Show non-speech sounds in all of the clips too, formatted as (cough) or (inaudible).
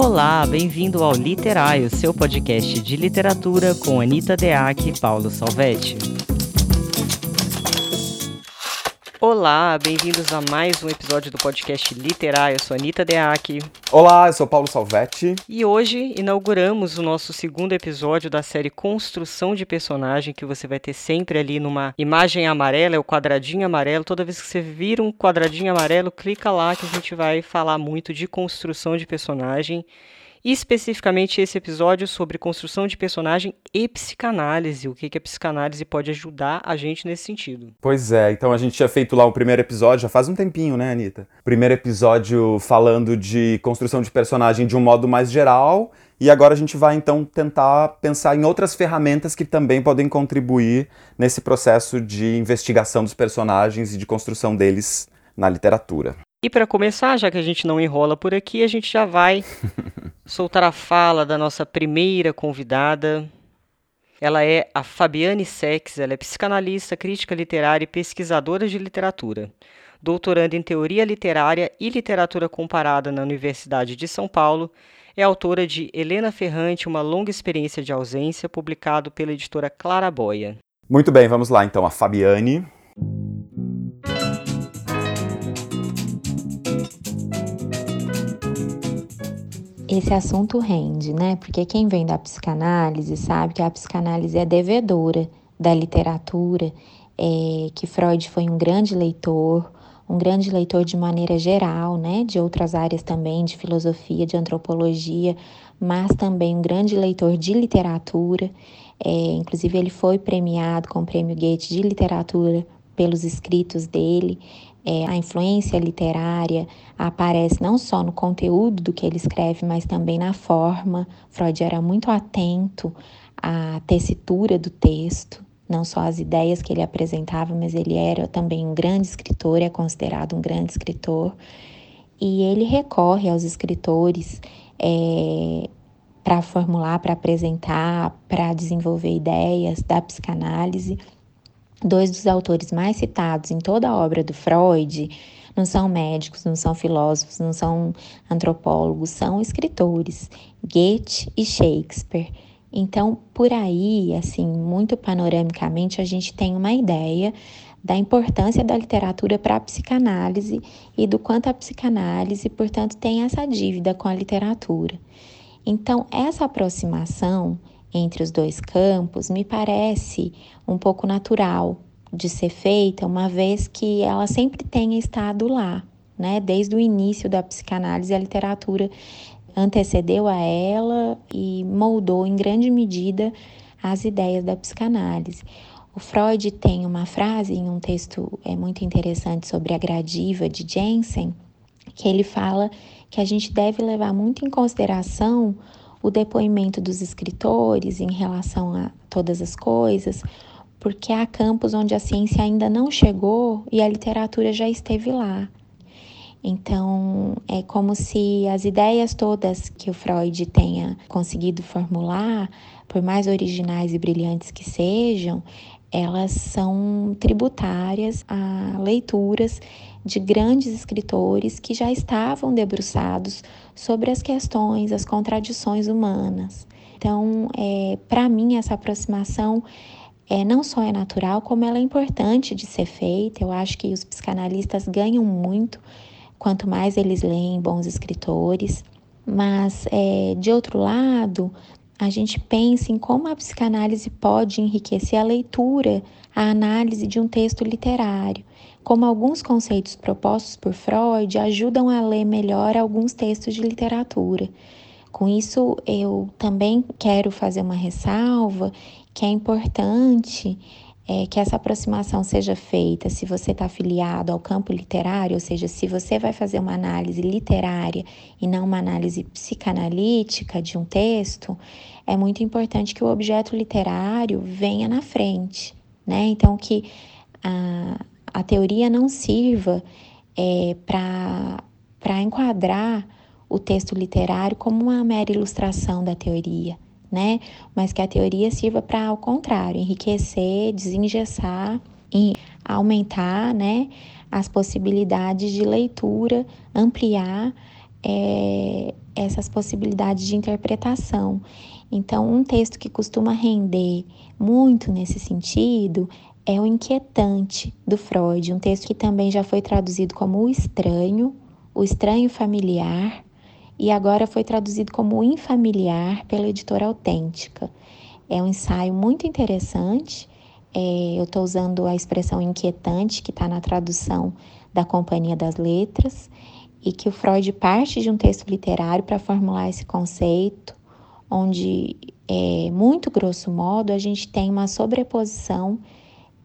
Olá, bem-vindo ao Literário, seu podcast de literatura com Anita Deac e Paulo Salvetti. Olá, bem-vindos a mais um episódio do podcast Literário. Eu sou Anitta Deac. Olá, eu sou Paulo Salvetti. E hoje inauguramos o nosso segundo episódio da série Construção de Personagem, que você vai ter sempre ali numa imagem amarela, é o quadradinho amarelo. Toda vez que você vira um quadradinho amarelo, clica lá que a gente vai falar muito de construção de personagem especificamente esse episódio sobre construção de personagem e psicanálise, o que, que a psicanálise pode ajudar a gente nesse sentido. Pois é, então a gente tinha feito lá o primeiro episódio, já faz um tempinho, né, Anitta? Primeiro episódio falando de construção de personagem de um modo mais geral, e agora a gente vai então tentar pensar em outras ferramentas que também podem contribuir nesse processo de investigação dos personagens e de construção deles na literatura. E para começar, já que a gente não enrola por aqui, a gente já vai (laughs) soltar a fala da nossa primeira convidada. Ela é a Fabiane Sex, ela é psicanalista, crítica literária e pesquisadora de literatura. Doutoranda em Teoria Literária e Literatura Comparada na Universidade de São Paulo, é autora de Helena Ferrante, Uma Longa Experiência de Ausência, publicado pela editora Claraboia. Muito bem, vamos lá então. A Fabiane esse assunto rende, né? Porque quem vem da psicanálise sabe que a psicanálise é devedora da literatura, é, que Freud foi um grande leitor, um grande leitor de maneira geral, né? De outras áreas também, de filosofia, de antropologia, mas também um grande leitor de literatura. É, inclusive, ele foi premiado com o Prêmio Goethe de Literatura pelos escritos dele é, a influência literária aparece não só no conteúdo do que ele escreve, mas também na forma. Freud era muito atento à tessitura do texto, não só as ideias que ele apresentava, mas ele era também um grande escritor, é considerado um grande escritor. E ele recorre aos escritores é, para formular, para apresentar, para desenvolver ideias da psicanálise. Dois dos autores mais citados em toda a obra do Freud não são médicos, não são filósofos, não são antropólogos, são escritores, Goethe e Shakespeare. Então, por aí, assim, muito panoramicamente, a gente tem uma ideia da importância da literatura para a psicanálise e do quanto a psicanálise, portanto, tem essa dívida com a literatura. Então, essa aproximação entre os dois campos me parece um pouco natural de ser feita, uma vez que ela sempre tenha estado lá, né? Desde o início da psicanálise, a literatura antecedeu a ela e moldou em grande medida as ideias da psicanálise. O Freud tem uma frase em um texto é muito interessante sobre a gradiva de Jensen, que ele fala que a gente deve levar muito em consideração o depoimento dos escritores em relação a todas as coisas, porque há campos onde a ciência ainda não chegou e a literatura já esteve lá. Então, é como se as ideias todas que o Freud tenha conseguido formular, por mais originais e brilhantes que sejam, elas são tributárias a leituras de grandes escritores que já estavam debruçados sobre as questões, as contradições humanas. Então, é, para mim, essa aproximação é, não só é natural, como ela é importante de ser feita. Eu acho que os psicanalistas ganham muito quanto mais eles leem bons escritores. Mas, é, de outro lado, a gente pensa em como a psicanálise pode enriquecer a leitura, a análise de um texto literário como alguns conceitos propostos por Freud ajudam a ler melhor alguns textos de literatura. Com isso, eu também quero fazer uma ressalva que é importante é, que essa aproximação seja feita se você está afiliado ao campo literário, ou seja, se você vai fazer uma análise literária e não uma análise psicanalítica de um texto, é muito importante que o objeto literário venha na frente, né? Então, que a, a teoria não sirva é, para enquadrar o texto literário como uma mera ilustração da teoria, né? Mas que a teoria sirva para, ao contrário, enriquecer, desengessar e aumentar, né? As possibilidades de leitura, ampliar é, essas possibilidades de interpretação. Então, um texto que costuma render muito nesse sentido é o Inquietante, do Freud, um texto que também já foi traduzido como O Estranho, O Estranho Familiar, e agora foi traduzido como Infamiliar pela editora Autêntica. É um ensaio muito interessante. É, eu estou usando a expressão inquietante, que está na tradução da Companhia das Letras, e que o Freud parte de um texto literário para formular esse conceito, onde, é, muito grosso modo, a gente tem uma sobreposição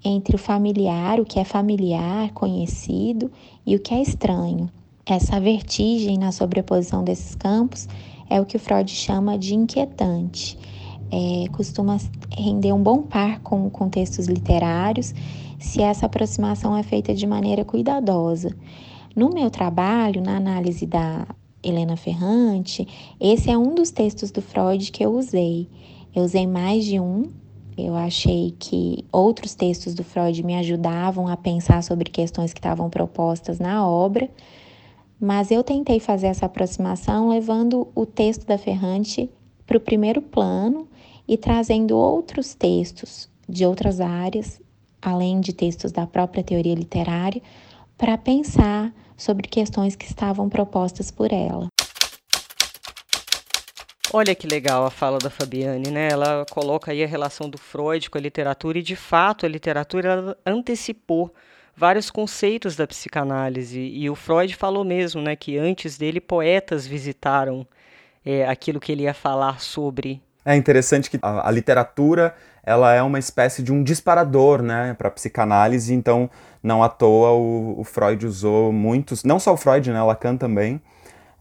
entre o familiar, o que é familiar, conhecido, e o que é estranho. Essa vertigem na sobreposição desses campos é o que Freud chama de inquietante. É, costuma render um bom par com, com textos literários se essa aproximação é feita de maneira cuidadosa. No meu trabalho, na análise da Helena Ferrante, esse é um dos textos do Freud que eu usei. Eu usei mais de um. Eu achei que outros textos do Freud me ajudavam a pensar sobre questões que estavam propostas na obra, mas eu tentei fazer essa aproximação levando o texto da Ferrante para o primeiro plano e trazendo outros textos de outras áreas além de textos da própria teoria literária, para pensar sobre questões que estavam propostas por ela. Olha que legal a fala da Fabiane, né? Ela coloca aí a relação do Freud com a literatura e, de fato, a literatura antecipou vários conceitos da psicanálise e o Freud falou mesmo, né, que antes dele poetas visitaram é, aquilo que ele ia falar sobre. É interessante que a, a literatura ela é uma espécie de um disparador né, para a psicanálise, então não à toa o, o, Freud usou muitos, não só o Freud, né, Lacan também,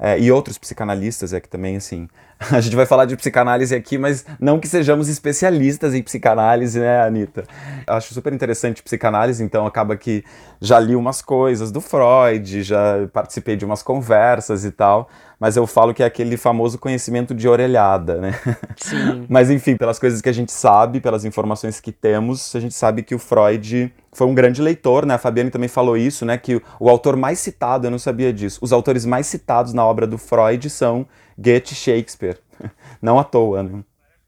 é, e outros psicanalistas é que também, assim, (laughs) a gente vai falar de psicanálise aqui, mas não que sejamos especialistas em psicanálise, né, Anitta? Acho super interessante psicanálise, então acaba que já li umas coisas do Freud, já participei de umas conversas e tal, mas eu falo que é aquele famoso conhecimento de orelhada, né? Sim. (laughs) mas enfim, pelas coisas que a gente sabe, pelas informações que temos, a gente sabe que o Freud foi um grande leitor, né? A Fabiane também falou isso, né? Que o, autor mais citado, eu não sabia disso, os autores mais citados na obra do Freud são Goethe e Shakespeare. (laughs) Não à toa, né?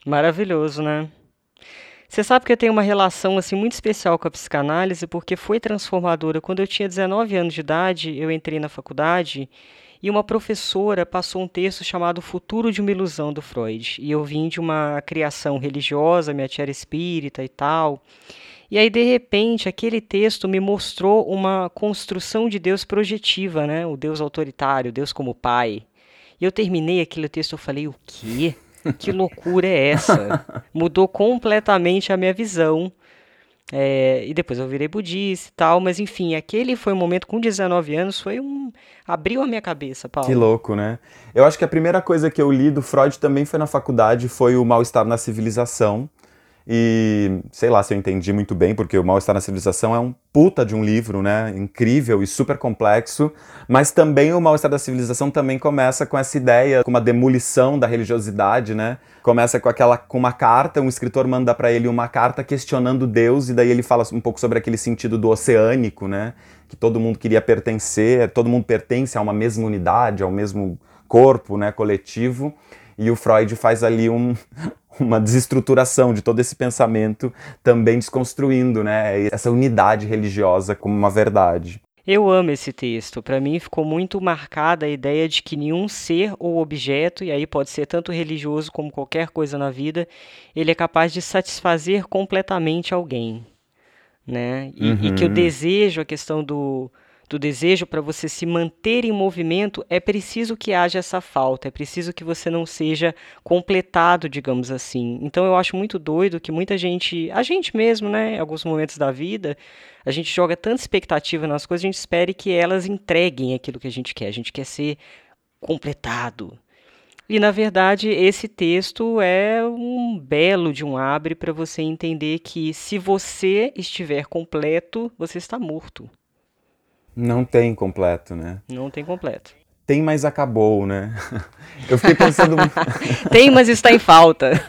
Maravilhoso, né? Você sabe que eu tenho uma relação assim muito especial com a psicanálise porque foi transformadora. Quando eu tinha 19 anos de idade, eu entrei na faculdade e uma professora passou um texto chamado Futuro de uma Ilusão do Freud. E eu vim de uma criação religiosa, minha tia era espírita e tal. E aí, de repente, aquele texto me mostrou uma construção de Deus projetiva, né? O Deus autoritário, Deus como pai. E eu terminei aquele texto, eu falei, o quê? Que loucura é essa? (laughs) Mudou completamente a minha visão é, e depois eu virei budista e tal, mas enfim, aquele foi um momento com 19 anos, foi um. abriu a minha cabeça, Paulo. Que louco, né? Eu acho que a primeira coisa que eu li do Freud também foi na faculdade, foi o Mal-Estar na Civilização. E sei lá se eu entendi muito bem, porque o Mal-Estar na Civilização é um puta de um livro, né? Incrível e super complexo. Mas também o Mal-Estar da Civilização também começa com essa ideia, com uma demolição da religiosidade, né? Começa com aquela com uma carta, um escritor manda para ele uma carta questionando Deus, e daí ele fala um pouco sobre aquele sentido do oceânico, né? Que todo mundo queria pertencer, todo mundo pertence a uma mesma unidade, ao mesmo corpo, né, coletivo. E o Freud faz ali um, (laughs) uma desestruturação de todo esse pensamento, também desconstruindo né, essa unidade religiosa como uma verdade. Eu amo esse texto. Para mim ficou muito marcada a ideia de que nenhum ser ou objeto, e aí pode ser tanto religioso como qualquer coisa na vida, ele é capaz de satisfazer completamente alguém, né? E, uhum. e que o uhum. desejo, a questão do, do desejo para você se manter em movimento, é preciso que haja essa falta, é preciso que você não seja completado, digamos assim. Então eu acho muito doido que muita gente, a gente mesmo, né, em alguns momentos da vida, a gente joga tanta expectativa nas coisas, a gente espere que elas entreguem aquilo que a gente quer. A gente quer ser completado. E na verdade, esse texto é um belo de um abre para você entender que se você estiver completo, você está morto. Não tem completo, né? Não tem completo. Tem, mas acabou, né? (laughs) Eu fiquei pensando. (laughs) tem, mas está em falta. (laughs)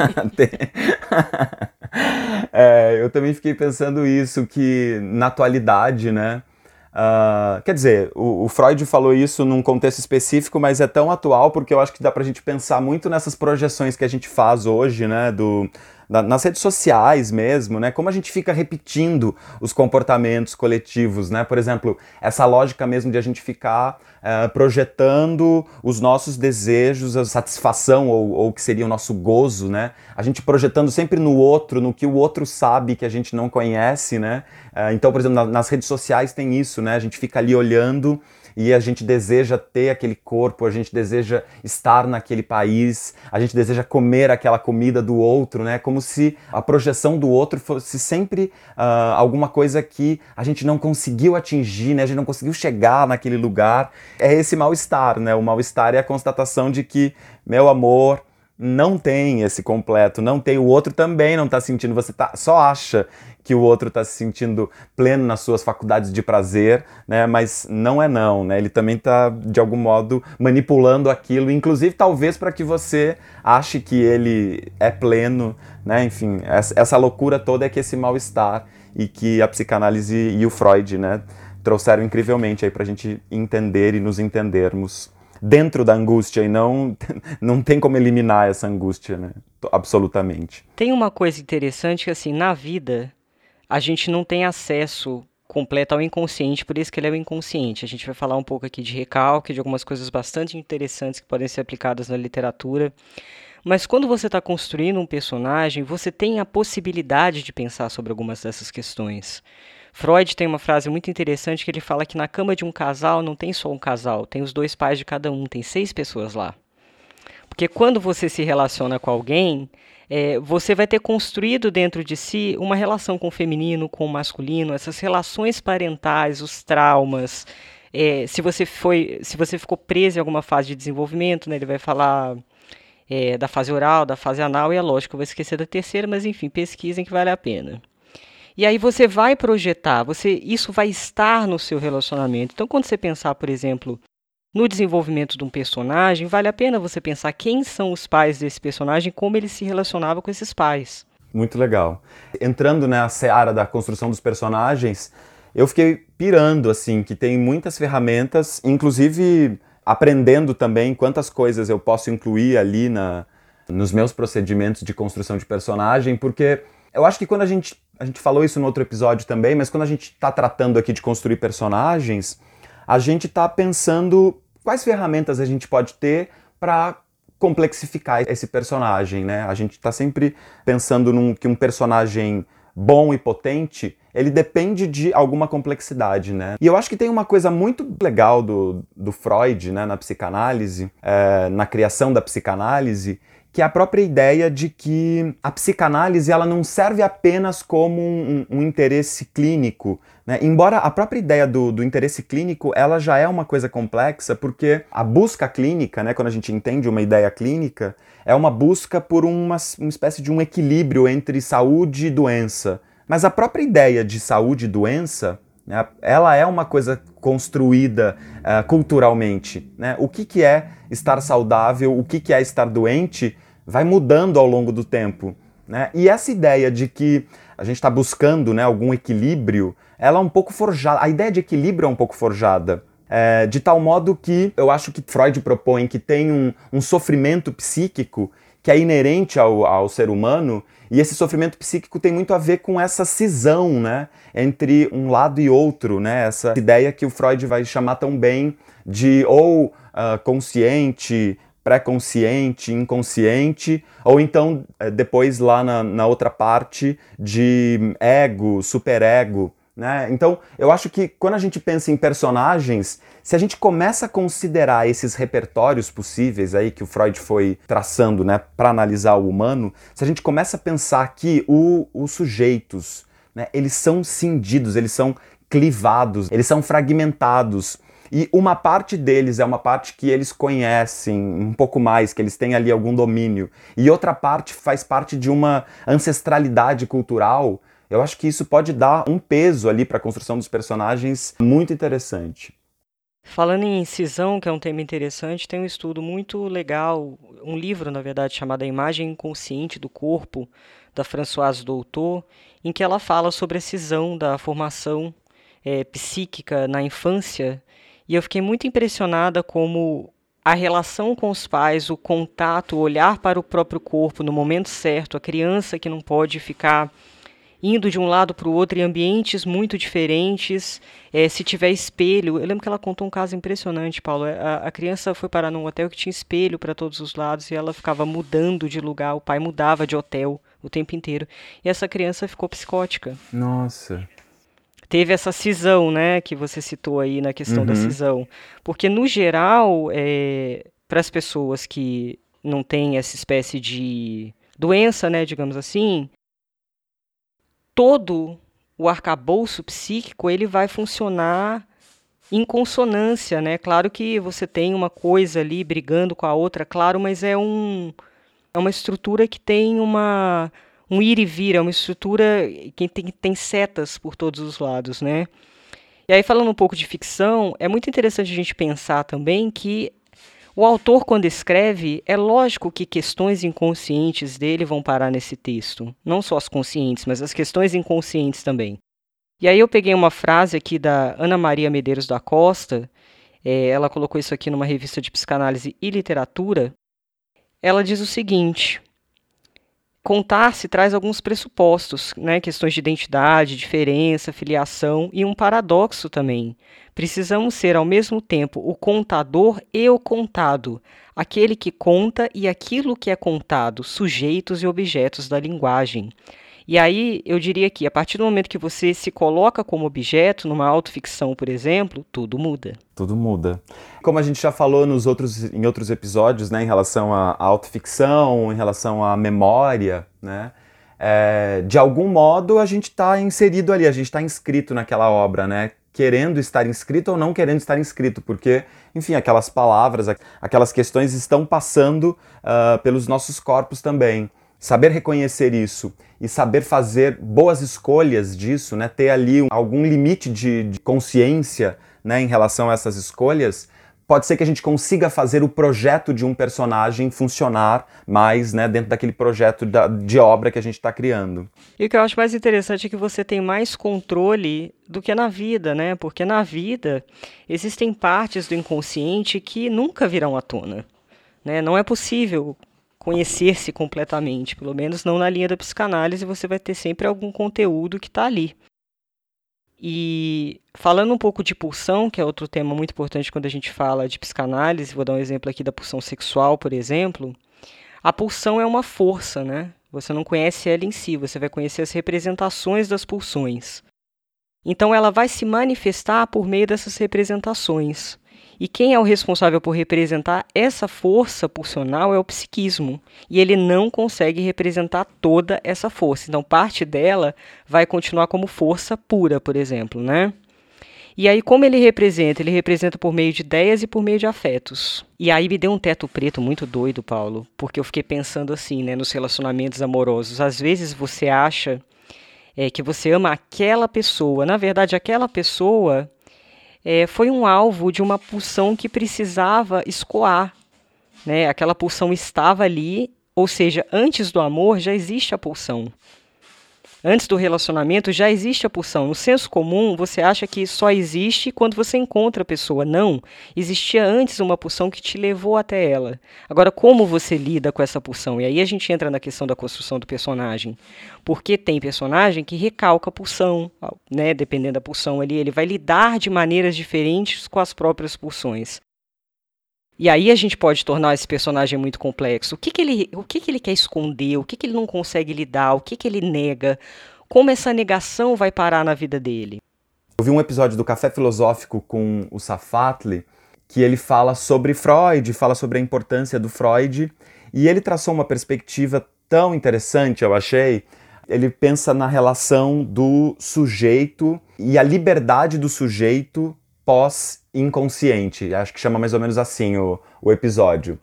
é, eu também fiquei pensando isso, que na atualidade, né? Uh, quer dizer, o, o, Freud falou isso num contexto específico, mas é tão atual porque eu acho que dá pra gente pensar muito nessas projeções que a gente faz hoje, né? Do, nas redes sociais mesmo, né? Como a gente fica repetindo os comportamentos coletivos, né? Por exemplo, essa lógica mesmo de a gente ficar uh, projetando os nossos desejos, a satisfação ou, ou que seria o nosso gozo, né? A gente projetando sempre no outro, no que o outro sabe que a gente não conhece, né? Uh, então, por exemplo, na, nas redes sociais tem isso, né? A gente fica ali olhando e a gente deseja ter aquele corpo, a gente deseja estar naquele país, a gente deseja comer aquela comida do outro, né? Como se a projeção do outro fosse sempre uh, alguma coisa que a gente não conseguiu atingir, né? A gente não conseguiu chegar naquele lugar. É esse mal-estar, né? O mal-estar é a constatação de que, meu amor, não tem esse completo, não tem, o outro também não está sentindo, você tá, só acha que o outro está se sentindo pleno nas suas faculdades de prazer, né? Mas não é não, né? Ele também está de algum modo manipulando aquilo, inclusive talvez para que você ache que ele é pleno, né? Enfim, essa, loucura toda é que esse mal estar e que a psicanálise e o Freud, né? Trouxeram incrivelmente aí para a gente entender e nos entendermos dentro da angústia e não (laughs) não tem como eliminar essa angústia, né? Absolutamente. Tem uma coisa interessante que assim, na vida a gente não tem acesso completo ao inconsciente, por isso que ele é o inconsciente. A gente vai falar um pouco aqui de recalque, de algumas coisas bastante interessantes que podem ser aplicadas na literatura. Mas quando você está construindo um personagem, você tem a possibilidade de pensar sobre algumas dessas questões. Freud tem uma frase muito interessante que ele fala que na cama de um casal não tem só um casal, tem os dois pais de cada um, tem seis pessoas lá. Porque quando você se relaciona com alguém, é, você vai ter construído dentro de si uma relação com o feminino, com o masculino, essas relações parentais, os traumas. É, se você foi, se você ficou preso em alguma fase de desenvolvimento, né, ele vai falar é, da fase oral, da fase anal, e é lógico eu vou esquecer da terceira, mas enfim, pesquisem que vale a pena. E aí você vai projetar, você isso vai estar no seu relacionamento. Então, quando você pensar, por exemplo, no desenvolvimento de um personagem, vale a pena você pensar quem são os pais desse personagem, como ele se relacionava com esses pais. Muito legal. Entrando na seara da construção dos personagens, eu fiquei pirando, assim, que tem muitas ferramentas, inclusive aprendendo também quantas coisas eu posso incluir ali na, nos meus procedimentos de construção de personagem, porque eu acho que quando a gente. A gente falou isso no outro episódio também, mas quando a gente está tratando aqui de construir personagens, a gente está pensando quais ferramentas a gente pode ter para complexificar esse personagem, né? A gente está sempre pensando num, que um personagem bom e potente, ele depende de alguma complexidade, né? E eu acho que tem uma coisa muito legal do, do Freud, né, na psicanálise, é, na criação da psicanálise, que é a própria ideia de que a psicanálise ela não serve apenas como um, um interesse clínico, né? embora a própria ideia do, do, interesse clínico ela já é uma coisa complexa, porque a busca clínica, né, quando a gente entende uma ideia clínica, é uma busca por uma, uma espécie de um equilíbrio entre saúde e doença. Mas a própria ideia de saúde e doença né, ela é uma coisa construída uh, culturalmente. Né? O que, que é estar saudável, o que, que é estar doente, vai mudando ao longo do tempo. Né? E essa ideia de que a gente está buscando né, algum equilíbrio, ela é um pouco forjada. A ideia de equilíbrio é um pouco forjada. É, de tal modo que eu acho que Freud propõe que tem um, um sofrimento psíquico que é inerente ao, ao, ser humano, e esse sofrimento psíquico tem muito a ver com essa cisão né, entre um lado e outro, né, essa ideia que o Freud vai chamar tão bem de ou uh, consciente, pré-consciente, inconsciente, ou então eh, depois lá na, na outra parte de ego, superego. Né? Então, eu acho que quando a gente pensa em personagens, se a gente começa a considerar esses repertórios possíveis aí que o Freud foi traçando né, para analisar o humano, se a gente começa a pensar que o, os sujeitos, né, eles são cindidos, eles são clivados, eles são fragmentados e uma parte deles é uma parte que eles conhecem um pouco mais, que eles têm ali algum domínio, e outra parte faz parte de uma ancestralidade cultural. Eu acho que isso pode dar um peso ali para a construção dos personagens muito interessante. Falando em incisão, que é um tema interessante, tem um estudo muito legal, um livro, na verdade, chamado A Imagem Inconsciente do Corpo, da Françoise Doutor, em que ela fala sobre a cisão da formação é, psíquica na infância e eu fiquei muito impressionada como a relação com os pais, o contato, o olhar para o próprio corpo no momento certo, a criança que não pode ficar indo de um lado para o outro em ambientes muito diferentes. É, se tiver espelho, eu lembro que ela contou um caso impressionante, Paulo. A, a criança foi parar num hotel que tinha espelho para todos os lados e ela ficava mudando de lugar. O pai mudava de hotel o tempo inteiro. E essa criança ficou psicótica. Nossa teve essa cisão, né, que você citou aí na questão uhum. da cisão. Porque, no geral, é, para as pessoas que não têm essa espécie de doença, né, digamos assim, todo o arcabouço psíquico ele vai funcionar em consonância, né? Claro que você tem uma coisa ali brigando com a outra, claro, mas é um é uma estrutura que tem uma um ir e vir, é uma estrutura que tem, tem setas por todos os lados, né? E aí, falando um pouco de ficção, é muito interessante a gente pensar também que o autor, quando escreve, é lógico que questões inconscientes dele vão parar nesse texto. Não só as conscientes, mas as questões inconscientes também. E aí eu peguei uma frase aqui da Ana Maria Medeiros da Costa, é, ela colocou isso aqui numa revista de psicanálise e literatura. Ela diz o seguinte: Contar-se traz alguns pressupostos, né? questões de identidade, diferença, filiação e um paradoxo também. Precisamos ser ao mesmo tempo o contador e o contado, aquele que conta e aquilo que é contado, sujeitos e objetos da linguagem. E aí eu diria que a partir do momento que você se coloca como objeto numa autoficção, por exemplo, tudo muda. Tudo muda. Como a gente já falou nos outros, em outros episódios, né, em relação à autoficção, em relação à memória, né, é, de algum modo a gente está inserido ali, a gente está inscrito naquela obra, né, querendo estar inscrito ou não querendo estar inscrito, porque, enfim, aquelas palavras, aquelas questões estão passando uh, pelos nossos corpos também. Saber reconhecer isso e saber fazer boas escolhas disso, né, ter ali algum limite de, de consciência né, em relação a essas escolhas, pode ser que a gente consiga fazer o projeto de um personagem funcionar mais né, dentro daquele projeto da, de obra que a gente está criando. E o que eu acho mais interessante é que você tem mais controle do que na vida, né? Porque na vida existem partes do inconsciente que nunca virão à tona. Né? Não é possível conhecer-se completamente, pelo menos não na linha da psicanálise, você vai ter sempre algum conteúdo que está ali. E falando um pouco de pulsão, que é outro tema muito importante quando a gente fala de psicanálise, vou dar um exemplo aqui da pulsão sexual, por exemplo. A pulsão é uma força, né? Você não conhece ela em si, você vai conhecer as representações das pulsões. Então ela vai se manifestar por meio dessas representações. E quem é o responsável por representar essa força pulsional é o psiquismo. E ele não consegue representar toda essa força. Então, parte dela vai continuar como força pura, por exemplo, né? E aí, como ele representa? Ele representa por meio de ideias e por meio de afetos. E aí me deu um teto preto muito doido, Paulo, porque eu fiquei pensando assim, né, nos relacionamentos amorosos. Às vezes você acha é, que você ama aquela pessoa. Na verdade, aquela pessoa é, foi um alvo de uma pulsão que precisava escoar. Né? Aquela pulsão estava ali, ou seja, antes do amor já existe a pulsão antes do relacionamento já existe a pulsão. No senso comum, você acha que só existe quando você encontra a pessoa. Não. Existia antes uma pulsão que te levou até ela. Agora, como você lida com essa pulsão? E aí a gente entra na questão da construção do personagem. Porque tem personagem que recalca a pulsão, né? Dependendo da pulsão ali, ele vai lidar de maneiras diferentes com as próprias pulsões. E aí a gente pode tornar esse personagem muito complexo. O que, que, ele, o que, que ele quer esconder? O que, que ele não consegue lidar? O que, que ele nega? Como essa negação vai parar na vida dele? Eu vi um episódio do Café Filosófico com o Safatli, que ele fala sobre Freud, fala sobre a importância do Freud, e ele traçou uma perspectiva tão interessante, eu achei. Ele pensa na relação do sujeito e a liberdade do sujeito pós-inconsciente. Acho que chama mais ou menos assim o, o episódio.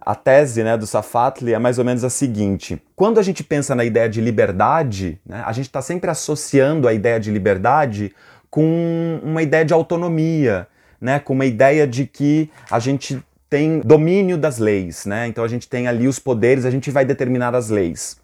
A tese né, do Safatli é mais ou menos a seguinte: quando a gente pensa na ideia de liberdade, né, a gente está sempre associando a ideia de liberdade com uma ideia de autonomia, né, com uma ideia de que a gente tem domínio das leis, né? Então a gente tem ali os poderes, a gente vai determinar as leis.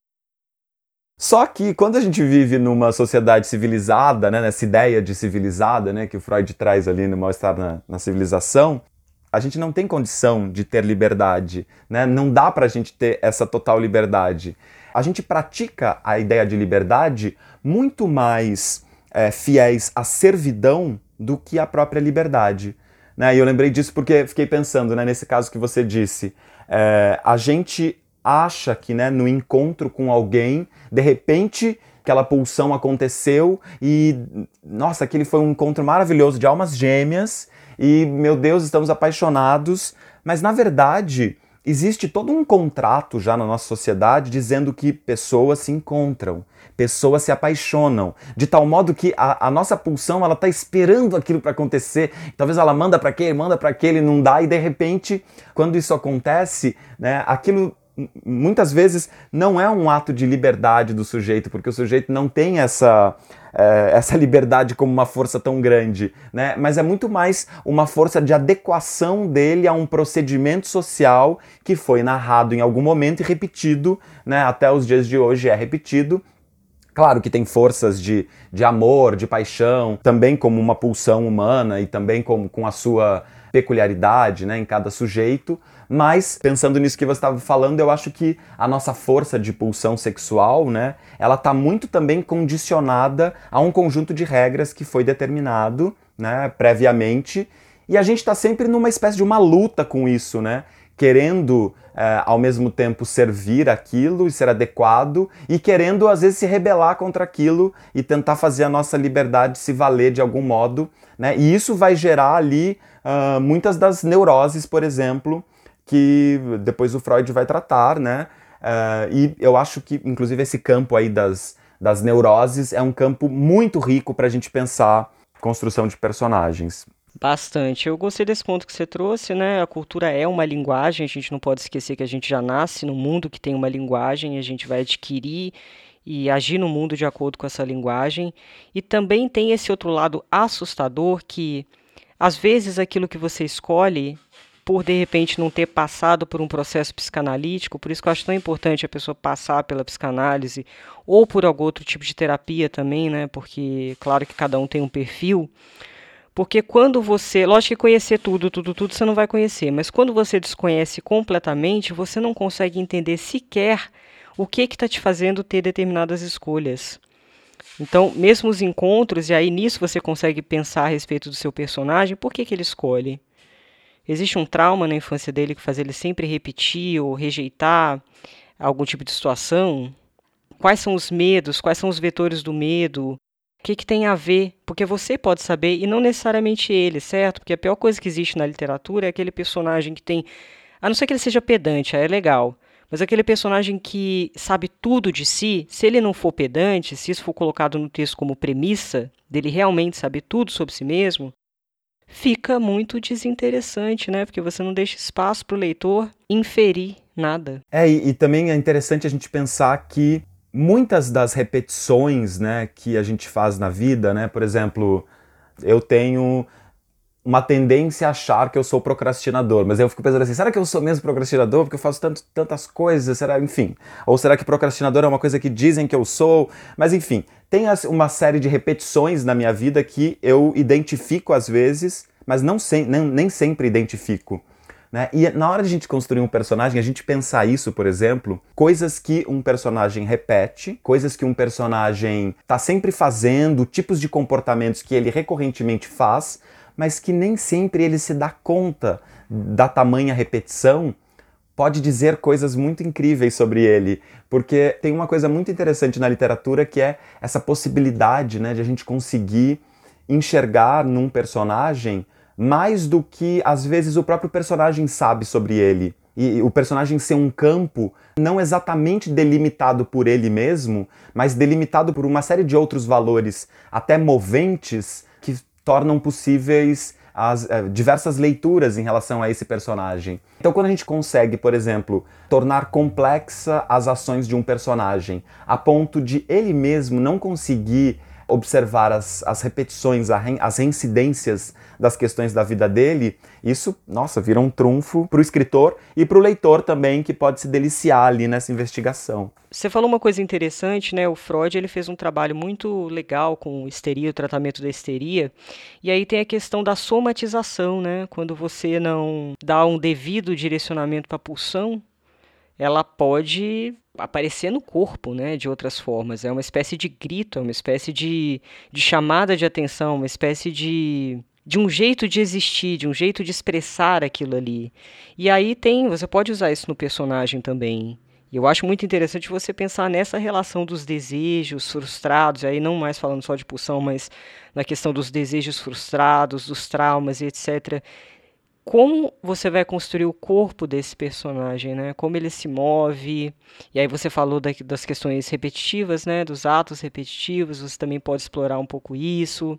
Só que quando a gente vive numa sociedade civilizada, né, nessa ideia de civilizada, né, que o Freud traz ali no mal-estar na, na, civilização, a gente não tem condição de ter liberdade, né? Não dá para a gente ter essa total liberdade. A gente pratica a ideia de liberdade muito mais é, fiéis à servidão do que à própria liberdade. Né? E eu lembrei disso porque fiquei pensando, né, nesse caso que você disse, é, a gente acha que né, no encontro com alguém, de repente aquela pulsão aconteceu e, nossa, aquele foi um encontro maravilhoso de almas gêmeas e, meu Deus, estamos apaixonados. Mas, na verdade, existe todo um contrato já na nossa sociedade dizendo que pessoas se encontram, pessoas se apaixonam, de tal modo que a, a nossa pulsão ela está esperando aquilo para acontecer. Talvez ela manda para aquele, manda para aquele, não dá e de repente, quando isso acontece, né, aquilo muitas vezes não é um ato de liberdade do sujeito, porque o sujeito não tem essa, é, essa liberdade como uma força tão grande, né? mas é muito mais uma força de adequação dele a um procedimento social que foi narrado em algum momento e repetido, né? até os dias de hoje é repetido. Claro que tem forças de, de amor, de paixão, também como uma pulsão humana e também com, com a sua peculiaridade né, em cada sujeito, mas pensando nisso que você estava falando, eu acho que a nossa força de pulsão sexual, né, ela está muito também condicionada a um conjunto de regras que foi determinado, né, previamente, e a gente está sempre numa espécie de uma luta com isso, né, querendo é, ao mesmo tempo servir aquilo e ser adequado e querendo às vezes se rebelar contra aquilo e tentar fazer a nossa liberdade se valer de algum modo, né? E isso vai gerar ali uh, muitas das neuroses, por exemplo, que depois o Freud vai tratar, né? Uh, e eu acho que, inclusive, esse campo aí das, das neuroses é um campo muito rico para a gente pensar construção de personagens. Bastante. Eu gostei desse ponto que você trouxe, né? A cultura é uma linguagem, a gente não pode esquecer que a gente já nasce no mundo que tem uma linguagem, a gente vai adquirir e agir no mundo de acordo com essa linguagem. E também tem esse outro lado assustador que às vezes aquilo que você escolhe por de repente não ter passado por um processo psicanalítico, por isso que eu acho tão importante a pessoa passar pela psicanálise ou por algum outro tipo de terapia também, né? Porque claro que cada um tem um perfil. Porque quando você, lógico que conhecer tudo, tudo, tudo você não vai conhecer, mas quando você desconhece completamente, você não consegue entender sequer o que está te fazendo ter determinadas escolhas. Então, mesmo os encontros, e aí nisso você consegue pensar a respeito do seu personagem, por que, que ele escolhe? Existe um trauma na infância dele que faz ele sempre repetir ou rejeitar algum tipo de situação? Quais são os medos? Quais são os vetores do medo? O que, que tem a ver? Porque você pode saber e não necessariamente ele, certo? Porque a pior coisa que existe na literatura é aquele personagem que tem. A não ser que ele seja pedante, é legal. Mas aquele personagem que sabe tudo de si, se ele não for pedante, se isso for colocado no texto como premissa, dele realmente saber tudo sobre si mesmo, fica muito desinteressante, né? Porque você não deixa espaço para o leitor inferir nada. É, e, e também é interessante a gente pensar que muitas das repetições né, que a gente faz na vida, né, por exemplo, eu tenho uma tendência a achar que eu sou procrastinador, mas eu fico pensando assim, será que eu sou mesmo procrastinador porque eu faço tanto, tantas coisas, será, enfim, ou será que procrastinador é uma coisa que dizem que eu sou, mas enfim, tem uma série de repetições na minha vida que eu identifico às vezes, mas não nem, nem sempre identifico. Né? E na hora de a gente construir um personagem, a gente pensar isso, por exemplo, coisas que um personagem repete, coisas que um personagem está sempre fazendo, tipos de comportamentos que ele recorrentemente faz, mas que nem sempre ele se dá conta da tamanha repetição, pode dizer coisas muito incríveis sobre ele, porque tem uma coisa muito interessante na literatura que é essa possibilidade né, de a gente conseguir enxergar num personagem mais do que às vezes o próprio personagem sabe sobre ele. E o personagem ser um campo não exatamente delimitado por ele mesmo, mas delimitado por uma série de outros valores, até moventes, tornam possíveis as é, diversas leituras em relação a esse personagem. Então, quando a gente consegue, por exemplo, tornar complexa as ações de um personagem, a ponto de ele mesmo não conseguir observar as, as repetições, as reincidências das questões da vida dele, isso, nossa, vira um trunfo para o escritor e para o leitor também, que pode se deliciar ali nessa investigação. Você falou uma coisa interessante, né? O Freud ele fez um trabalho muito legal com histeria, o tratamento da histeria. E aí tem a questão da somatização, né? Quando você não dá um devido direcionamento para a pulsão, ela pode aparecer no corpo, né, de outras formas. É uma espécie de grito, é uma espécie de, de chamada de atenção, uma espécie de de um jeito de existir, de um jeito de expressar aquilo ali. E aí tem, você pode usar isso no personagem também. E eu acho muito interessante você pensar nessa relação dos desejos frustrados, aí não mais falando só de pulsão, mas na questão dos desejos frustrados, dos traumas e etc como você vai construir o corpo desse personagem, né? Como ele se move. E aí você falou da, das questões repetitivas, né? Dos atos repetitivos. Você também pode explorar um pouco isso.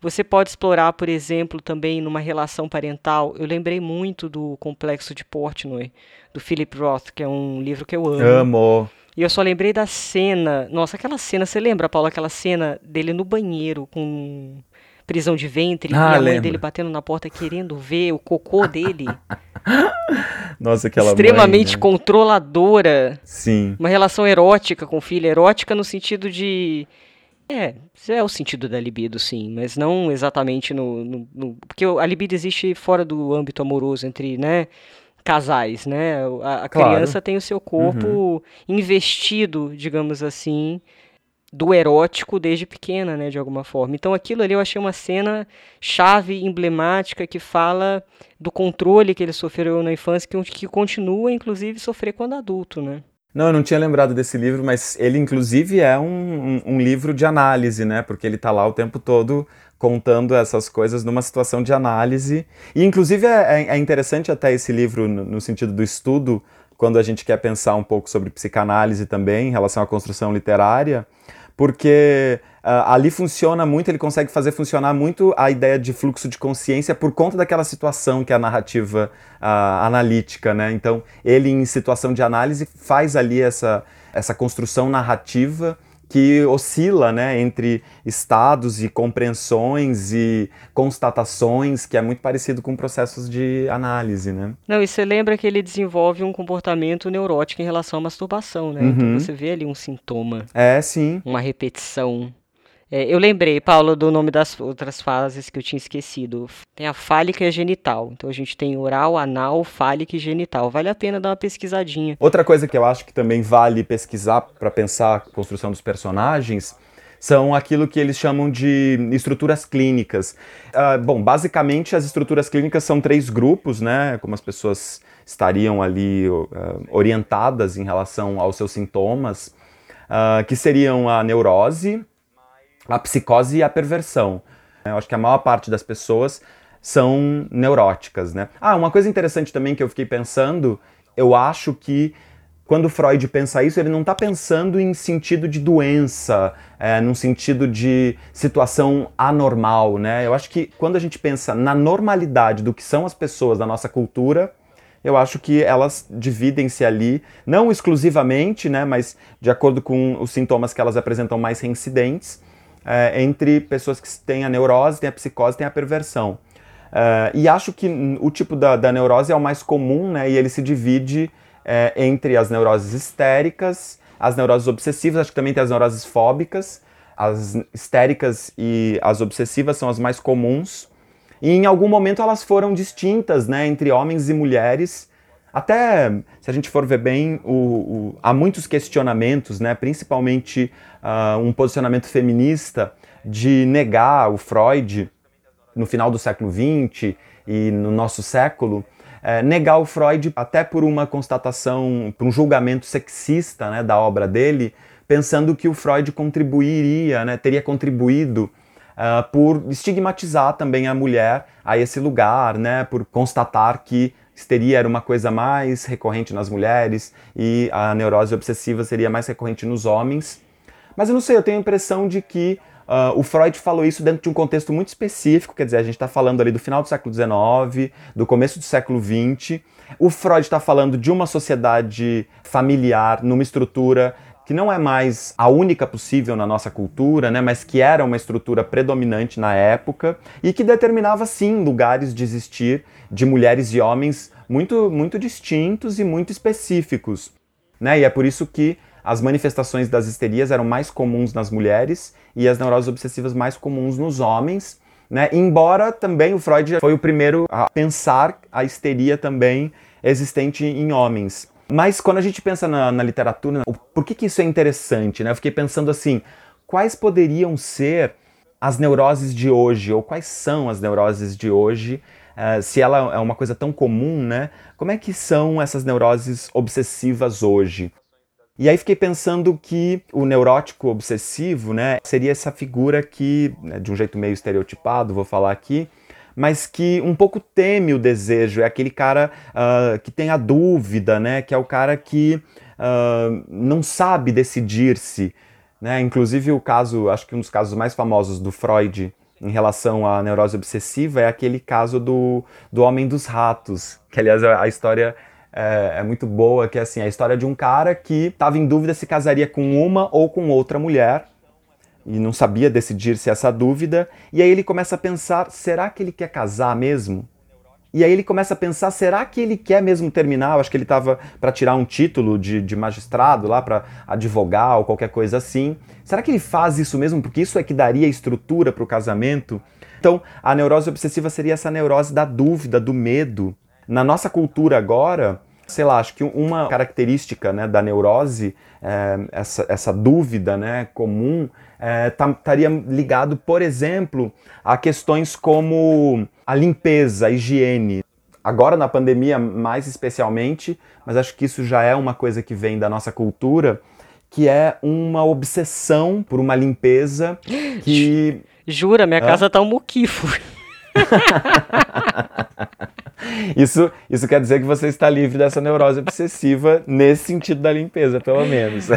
Você pode explorar, por exemplo, também numa relação parental. Eu lembrei muito do Complexo de Portnoy, do Philip Roth, que é um livro que eu amo. Amo. E eu só lembrei da cena. Nossa, aquela cena, você lembra, Paulo, aquela cena dele no banheiro com prisão de ventre ah, e a mãe lembro. dele batendo na porta querendo ver o cocô dele. (laughs) Nossa, aquela Extremamente mãe, né? controladora. Sim. Uma relação erótica com o filho. Erótica no sentido de. É, é o sentido da libido, sim, mas não exatamente no, no, no, Porque a libido existe fora do âmbito amoroso entre, né? Casais, né? A, a claro. criança tem o seu corpo uhum. investido, digamos assim, do erótico desde pequena, né, de alguma forma. Então aquilo ali eu achei uma cena chave, emblemática, que fala do controle que ele sofreu na infância, que, que continua, inclusive, sofrer quando adulto, né. Não, eu não tinha lembrado desse livro, mas ele, inclusive, é um, um, um livro de análise, né, porque ele está lá o tempo todo contando essas coisas numa situação de análise. E, inclusive, é, é, é interessante até esse livro no, no sentido do estudo, quando a gente quer pensar um pouco sobre psicanálise também, em relação à construção literária, porque uh, ali funciona muito, ele consegue fazer funcionar muito a ideia de fluxo de consciência por conta daquela situação que é a narrativa uh, analítica, né? Então, ele em situação de análise faz ali essa, essa construção narrativa que oscila né, entre estados e compreensões e constatações, que é muito parecido com processos de análise. Né? Não, e você lembra que ele desenvolve um comportamento neurótico em relação à masturbação, né? Então uhum. Então você vê ali um sintoma. É, sim. Uma repetição. É, eu lembrei, Paulo, do nome das outras fases que eu tinha esquecido. Tem a fálica e a genital. Então a gente tem oral, anal, fálica e genital. Vale a pena dar uma pesquisadinha. Outra coisa que eu acho que também vale pesquisar para pensar a construção dos personagens são aquilo que eles chamam de estruturas clínicas. Uh, bom, basicamente as estruturas clínicas são três grupos, né? Como as pessoas estariam ali uh, orientadas em relação aos seus sintomas, uh, que seriam a neurose, a psicose e a perversão. Eu acho que a maior parte das pessoas são neuróticas, né? Ah, uma coisa interessante também que eu fiquei pensando, eu acho que quando Freud pensa isso, ele não está pensando em sentido de doença, é, num sentido de situação anormal, né? Eu acho que quando a gente pensa na normalidade do que são as pessoas da nossa cultura, eu acho que elas dividem-se ali, não exclusivamente, né, mas de acordo com os sintomas que elas apresentam mais reincidentes, é, entre pessoas que têm a neurose, têm a psicose, têm a perversão. É, e acho que o tipo da, da, neurose é o mais comum, né? E ele se divide é, entre as neuroses histéricas, as neuroses obsessivas, acho que também tem as neuroses fóbicas. As histéricas e as obsessivas são as mais comuns. E em algum momento elas foram distintas, né, entre homens e mulheres. Até, se a gente for ver bem, o, o, há muitos questionamentos, né, principalmente uh, um posicionamento feminista de negar o Freud no final do século XX e no nosso século, é, negar o Freud até por uma constatação, por um julgamento sexista né, da obra dele, pensando que o Freud contribuiria, né, teria contribuído uh, por estigmatizar também a mulher a esse lugar, né, por constatar que histeria era uma coisa mais recorrente nas mulheres e a neurose obsessiva seria mais recorrente nos homens. Mas eu não sei, eu tenho a impressão de que uh, o Freud falou isso dentro de um contexto muito específico, quer dizer, a gente está falando ali do final do século XIX, do começo do século XX. O Freud está falando de uma sociedade familiar, numa estrutura que não é mais a única possível na nossa cultura, né, mas que era uma estrutura predominante na época e que determinava sim lugares de existir de mulheres e homens muito muito distintos e muito específicos, né? E é por isso que as manifestações das histerias eram mais comuns nas mulheres e as neuroses obsessivas mais comuns nos homens, né? Embora também o Freud foi o primeiro a pensar a histeria também existente em homens. Mas quando a gente pensa na, na literatura, por que, que isso é interessante? Né? Eu fiquei pensando assim, quais poderiam ser as neuroses de hoje, ou quais são as neuroses de hoje, uh, se ela é uma coisa tão comum, né? Como é que são essas neuroses obsessivas hoje? E aí fiquei pensando que o neurótico obsessivo, né, seria essa figura que, né, de um jeito meio estereotipado, vou falar aqui, mas que um pouco teme o desejo, é aquele cara uh, que tem a dúvida, né? Que é o cara que uh, não sabe decidir-se. Né? Inclusive o caso, acho que um dos casos mais famosos do Freud em relação à neurose obsessiva é aquele caso do, do Homem dos Ratos, que aliás a história é, é, muito boa, que é assim, a história de um cara que estava em dúvida se casaria com uma ou com outra mulher, e não sabia decidir-se essa dúvida, e aí ele começa a pensar: será que ele quer casar mesmo? E aí ele começa a pensar: será que ele quer mesmo terminar? Eu acho que ele estava para tirar um título de, de magistrado lá, para advogar ou qualquer coisa assim. Será que ele faz isso mesmo? Porque isso é que daria estrutura para o casamento? Então, a neurose obsessiva seria essa neurose da dúvida, do medo. Na nossa cultura agora, sei lá, acho que uma característica né, da neurose, é, essa, essa dúvida né, comum, estaria é, ligado, por exemplo, a questões como a limpeza, a higiene. Agora na pandemia, mais especialmente, mas acho que isso já é uma coisa que vem da nossa cultura, que é uma obsessão por uma limpeza (gasps) que. Jura, minha casa tá um muquifo. (laughs) isso, isso quer dizer que você está livre dessa neurose obsessiva nesse sentido da limpeza, pelo menos.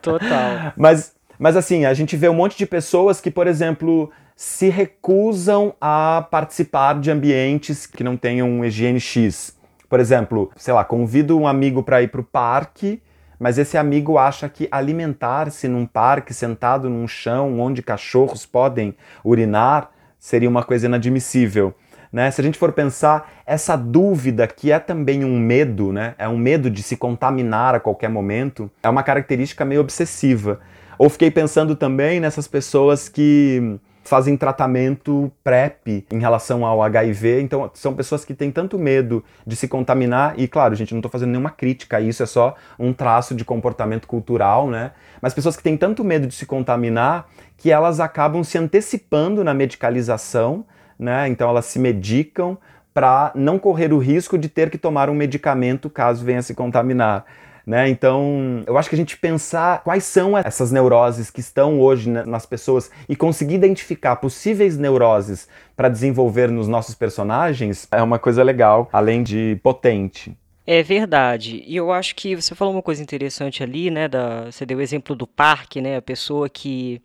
Total. (laughs) Mas mas assim, a gente vê um monte de pessoas que, por exemplo, se recusam a participar de ambientes que não tenham higiene X. Por exemplo, sei lá, convido um amigo para ir para o parque, mas esse amigo acha que alimentar-se num parque sentado num chão onde cachorros podem urinar seria uma coisa inadmissível. Né? Se a gente for pensar, essa dúvida que é também um medo, né? é um medo de se contaminar a qualquer momento, é uma característica meio obsessiva. Ou fiquei pensando também nessas pessoas que fazem tratamento PrEP em relação ao HIV. Então, são pessoas que têm tanto medo de se contaminar. E, claro, gente, não estou fazendo nenhuma crítica isso, é só um traço de comportamento cultural, né? Mas pessoas que têm tanto medo de se contaminar que elas acabam se antecipando na medicalização, né? Então, elas se medicam para não correr o risco de ter que tomar um medicamento caso venha se contaminar. Né? Então, eu acho que a gente pensar quais são essas neuroses que estão hoje nas pessoas e conseguir identificar possíveis neuroses para desenvolver nos nossos personagens é uma coisa legal, além de potente. É verdade. E eu acho que você falou uma coisa interessante ali, né? Da, você deu o exemplo do parque, né? A pessoa que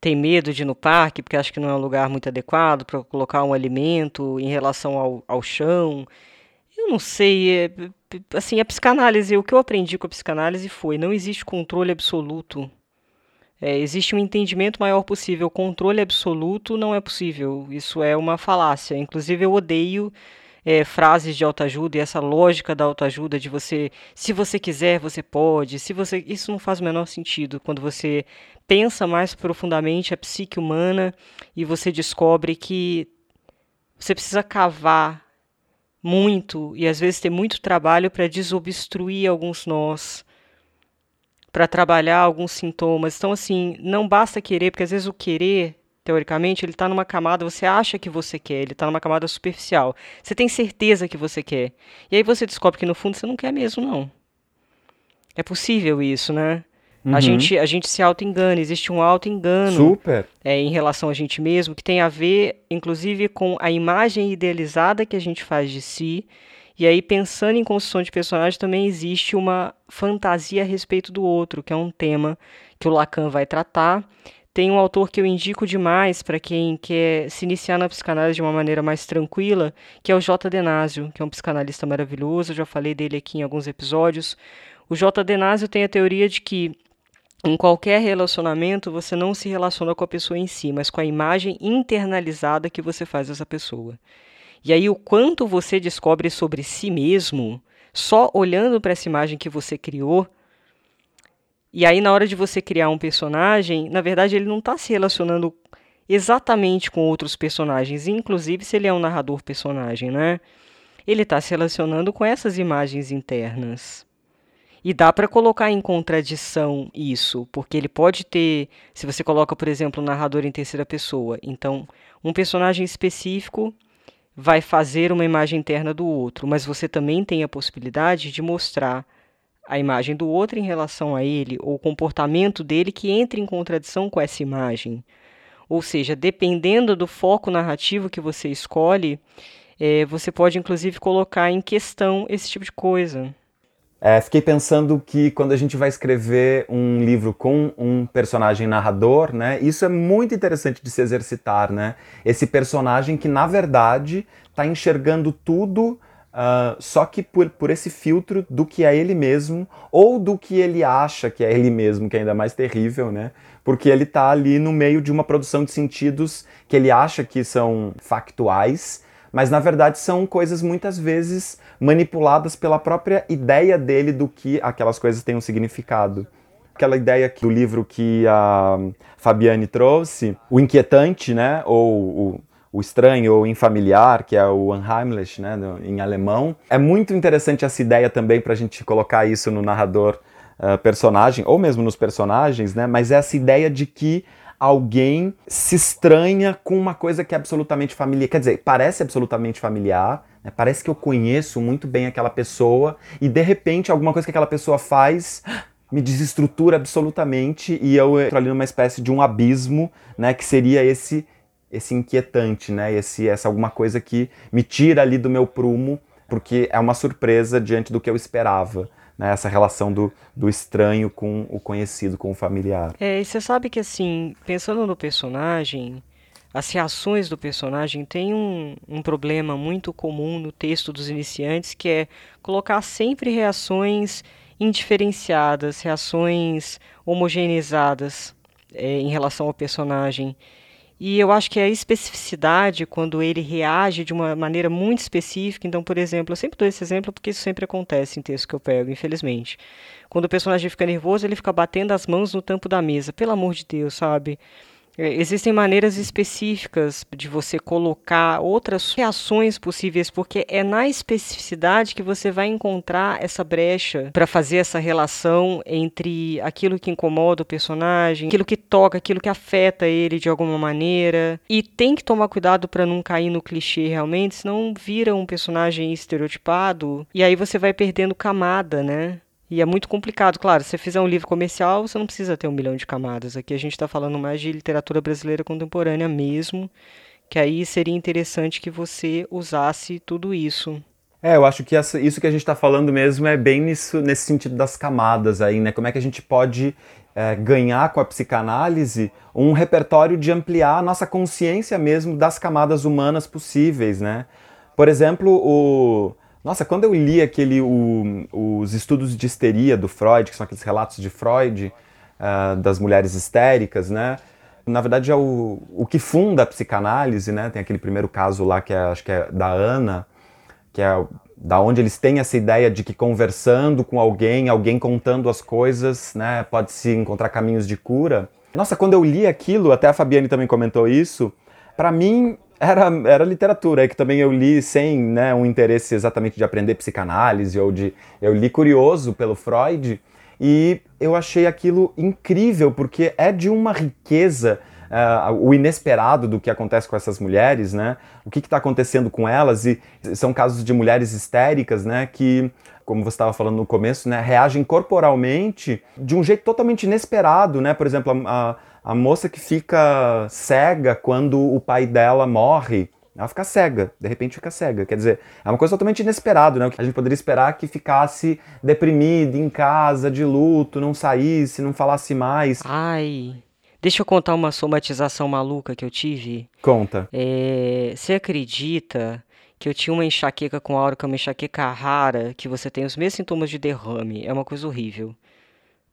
tem medo de ir no parque porque acha que não é um lugar muito adequado para colocar um alimento em relação ao, ao chão. Eu não sei, é, assim, a psicanálise, o que eu aprendi com a psicanálise foi, não existe controle absoluto. É, existe um entendimento maior possível. Controle absoluto não é possível. Isso é uma falácia. Inclusive, eu odeio é, frases de autoajuda e essa lógica da autoajuda de você, se você quiser, você pode. Se você, isso não faz o menor sentido. Quando você pensa mais profundamente a psique humana e você descobre que você precisa cavar muito e às vezes ter muito trabalho para desobstruir alguns nós, para trabalhar alguns sintomas. Então, assim, não basta querer, porque às vezes o querer, teoricamente, ele está numa camada, você acha que você quer, ele está numa camada superficial. Você tem certeza que você quer. E aí você descobre que no fundo você não quer mesmo, não. É possível isso, né? Uhum. A, gente, a gente se auto-engana, existe um auto-engano Super. É, em relação a gente mesmo, que tem a ver, inclusive, com a imagem idealizada que a gente faz de si. E aí, pensando em construção de personagem, também existe uma fantasia a respeito do outro, que é um tema que o Lacan vai tratar. Tem um autor que eu indico demais para quem quer se iniciar na psicanálise de uma maneira mais tranquila, que é o J. Denásio, que é um psicanalista maravilhoso. Eu já falei dele aqui em alguns episódios. O J. Denásio tem a teoria de que Em qualquer relacionamento, você não se relaciona com a pessoa em si, mas com a imagem internalizada que você faz dessa pessoa. E aí, o quanto você descobre sobre si mesmo só olhando para essa imagem que você criou. E aí, na hora de você criar um personagem, na verdade, ele não está se relacionando exatamente com outros personagens, inclusive se ele é um narrador personagem, né? Ele está se relacionando com essas imagens internas. E dá para colocar em contradição isso, porque ele pode ter, se você coloca, por exemplo, um narrador em terceira pessoa, então um personagem específico vai fazer uma imagem interna do outro, mas você também tem a possibilidade de mostrar a imagem do outro em relação a ele, ou o comportamento dele que entra em contradição com essa imagem. Ou seja, dependendo do foco narrativo que você escolhe, é, você pode inclusive colocar em questão esse tipo de coisa. É, fiquei pensando que quando a gente vai escrever um livro com um personagem narrador, né, isso é muito interessante de se exercitar, né? Esse personagem que na verdade está enxergando tudo Uh, só que por, por esse filtro do que é ele mesmo ou do que ele acha que é ele mesmo, que é ainda mais terrível, né? Porque ele está ali no meio de uma produção de sentidos que ele acha que são factuais, mas na verdade são coisas muitas vezes manipuladas pela própria ideia dele do que aquelas coisas têm um significado. Aquela ideia do livro que a Fabiane trouxe, o inquietante, né? Ou o o estranho ou infamiliar, que é o unheimlich, né, em alemão. É muito interessante essa ideia também para a gente colocar isso no narrador uh, personagem, ou mesmo nos personagens, né, mas é essa ideia de que alguém se estranha com uma coisa que é absolutamente familiar. Quer dizer, parece absolutamente familiar, né, parece que eu conheço muito bem aquela pessoa, e de repente alguma coisa que aquela pessoa faz me desestrutura absolutamente e eu entro ali numa espécie de um abismo, né, que seria esse esse inquietante, né? Esse, essa alguma coisa que me tira ali do meu prumo, porque é uma surpresa diante do que eu esperava. Né, essa relação do, do estranho com o conhecido, com o familiar. É, e você sabe que assim, pensando no personagem, as reações do personagem têm um, um problema muito comum no texto dos iniciantes, que é colocar sempre reações indiferenciadas, reações homogeneizadas é, em relação ao personagem. E eu acho que a especificidade, quando ele reage de uma maneira muito específica, então, por exemplo, eu sempre dou esse exemplo porque isso sempre acontece em texto que eu pego, infelizmente. Quando o personagem fica nervoso, ele fica batendo as mãos no tampo da mesa, pelo amor de Deus, sabe? É, existem maneiras específicas de você colocar outras reações possíveis, porque é na especificidade que você vai encontrar essa brecha para fazer essa relação entre aquilo que incomoda o personagem, aquilo que toca, aquilo que afeta ele de alguma maneira. E tem que tomar cuidado para não cair no clichê realmente, senão vira um personagem estereotipado e aí você vai perdendo camada, né? E é muito complicado, claro, se você fizer um livro comercial, você não precisa ter um milhão de camadas. Aqui a gente está falando mais de literatura brasileira contemporânea mesmo, que aí seria interessante que você usasse tudo isso. É, eu acho que essa, isso que a gente está falando mesmo é bem nisso, nesse sentido das camadas aí, né? Como é que a gente pode é, ganhar com a psicanálise um repertório de ampliar a nossa consciência mesmo das camadas humanas possíveis, né? Por exemplo, o nossa, quando eu li aquele, o, os estudos de histeria do Freud, que são aqueles relatos de Freud, uh, das mulheres histéricas, né? Na verdade é o, o que funda a psicanálise, né? Tem aquele primeiro caso lá que é, acho que é da Ana, que é da onde eles têm essa ideia de que conversando com alguém, alguém contando as coisas, né, pode se encontrar caminhos de cura. Nossa, quando eu li aquilo, até a Fabiane também comentou isso, para mim era, era literatura, é que também eu li sem né, um interesse exatamente de aprender psicanálise ou de. Eu li curioso pelo Freud e eu achei aquilo incrível, porque é de uma riqueza. Uh, o inesperado do que acontece com essas mulheres, né? O que está acontecendo com elas e são casos de mulheres histéricas, né? Que, como você estava falando no começo, né? Reagem corporalmente de um jeito totalmente inesperado, né? Por exemplo, a, a a moça que fica cega quando o pai dela morre. Ela fica cega, de repente fica cega. Quer dizer, é uma coisa totalmente inesperada, né? A gente poderia esperar que ficasse deprimida em casa, de luto, não saísse, não falasse mais. Ai. Deixa eu contar uma somatização maluca que eu tive. Conta. É, você acredita que eu tinha uma enxaqueca com aura, que é uma enxaqueca rara, que você tem os mesmos sintomas de derrame? É uma coisa horrível.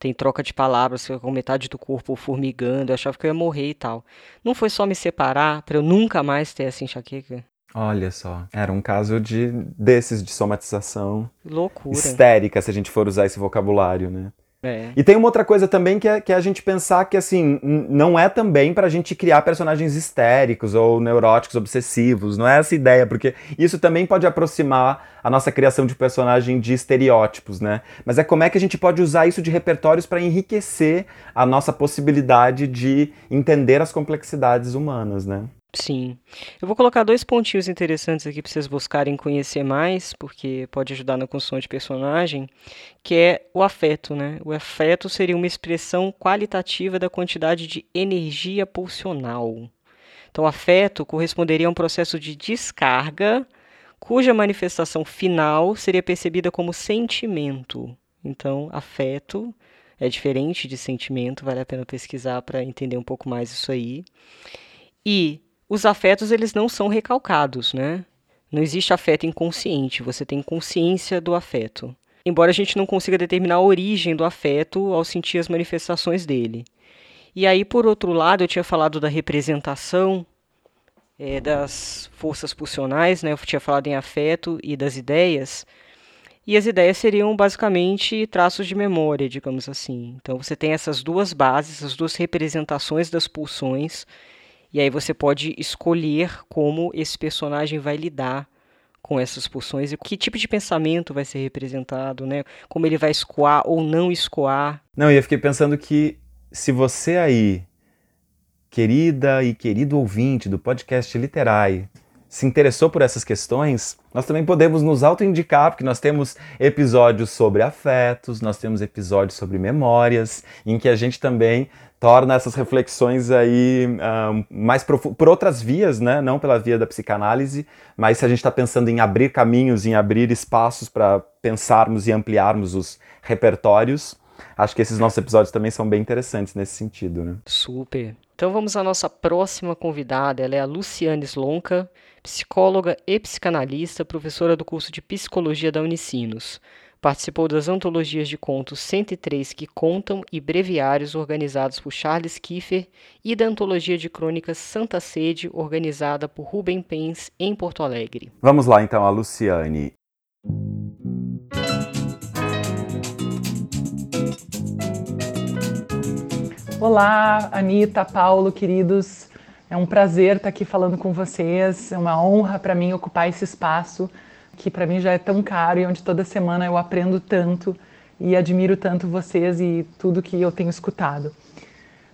Tem troca de palavras com metade do corpo formigando, eu achava que eu ia morrer e tal. Não foi só me separar para eu nunca mais ter essa enxaqueca? Olha só, era um caso de desses de somatização loucura histérica, se a gente for usar esse vocabulário, né? É. E tem uma outra coisa também que é, que é a gente pensar que, assim, não é também pra gente criar personagens histéricos ou neuróticos, obsessivos, não é essa ideia, porque isso também pode aproximar a nossa criação de personagem de estereótipos, né? Mas é como é que a gente pode usar isso de repertórios para enriquecer a nossa possibilidade de entender as complexidades humanas, né? Sim. Eu vou colocar dois pontinhos interessantes aqui para vocês buscarem conhecer mais, porque pode ajudar na construção de personagem, que é o afeto, né? O afeto seria uma expressão qualitativa da quantidade de energia pulsional. Então, afeto corresponderia a um processo de descarga, cuja manifestação final seria percebida como sentimento. Então, afeto é diferente de sentimento, vale a pena pesquisar para entender um pouco mais isso aí. E os afetos eles não são recalcados, né? Não existe afeto inconsciente, você tem consciência do afeto. Embora a gente não consiga determinar a origem do afeto ao sentir as manifestações dele. E aí, por outro lado, eu tinha falado da representação é, das forças pulsionais, né? eu tinha falado em afeto e das ideias. E as ideias seriam basicamente traços de memória, digamos assim. Então você tem essas duas bases, as duas representações das pulsões e aí você pode escolher como esse personagem vai lidar com essas pulsões e que tipo de pensamento vai ser representado, né? Como ele vai escoar ou não escoar. Não, e eu fiquei pensando que se você aí, querida e querido ouvinte do podcast Literai, se interessou por essas questões, nós também podemos nos autoindicar, porque nós temos episódios sobre afetos, nós temos episódios sobre memórias, em que a gente também torna essas reflexões aí um, mais por outras vias, né? Não pela via da psicanálise, mas se a gente está pensando em abrir caminhos, em abrir espaços para pensarmos e ampliarmos os repertórios, acho que esses nossos episódios também são bem interessantes nesse sentido, né? Super. Então vamos à nossa próxima convidada. Ela é a Luciane Slonka, psicóloga e psicanalista, professora do curso de psicologia da Unicinos. Participou das antologias de contos 103 que contam e breviários organizados por Charles Kiefer e da antologia de crônicas Santa Sede, organizada por Rubem Pens em Porto Alegre. Vamos lá então, a Luciane. Olá, Anitta, Paulo, queridos. É um prazer estar aqui falando com vocês. É uma honra para mim ocupar esse espaço que para mim já é tão caro e onde toda semana eu aprendo tanto e admiro tanto vocês e tudo que eu tenho escutado.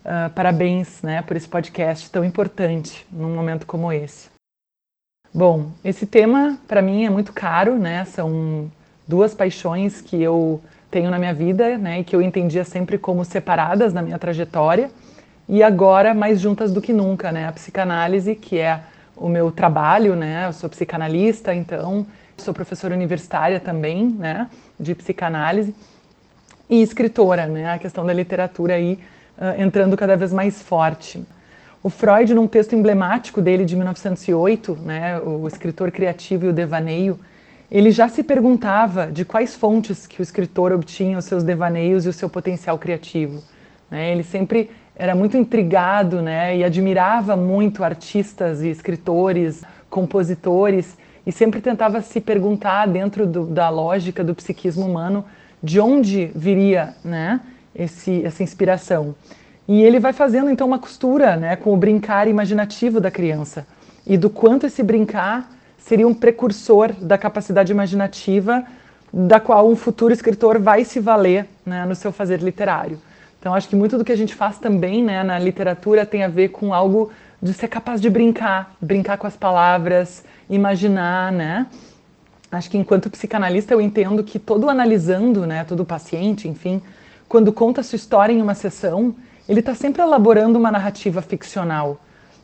Uh, parabéns né, por esse podcast tão importante num momento como esse. Bom, esse tema para mim é muito caro, né? São duas paixões que eu tenho na minha vida, né, e que eu entendia sempre como separadas na minha trajetória, e agora mais juntas do que nunca, né? A psicanálise, que é o meu trabalho, né? Eu sou psicanalista, então Sou professora universitária também, né, de psicanálise e escritora, né, a questão da literatura aí uh, entrando cada vez mais forte. O Freud, num texto emblemático dele de 1908, né, o escritor criativo e o devaneio, ele já se perguntava de quais fontes que o escritor obtinha os seus devaneios e o seu potencial criativo. Né? Ele sempre era muito intrigado né, e admirava muito artistas e escritores, compositores e sempre tentava se perguntar dentro do, da lógica do psiquismo humano de onde viria né, esse, essa inspiração. E ele vai fazendo então uma costura né, com o brincar imaginativo da criança e do quanto esse brincar seria um precursor da capacidade imaginativa da qual um futuro escritor vai se valer né, no seu fazer literário. Então acho que muito do que a gente faz também né, na literatura tem a ver com algo de ser capaz de brincar, brincar com as palavras, imaginar, né? Acho que enquanto psicanalista eu entendo que todo analisando, né, todo paciente, enfim, quando conta sua história em uma sessão, ele está sempre elaborando uma narrativa ficcional,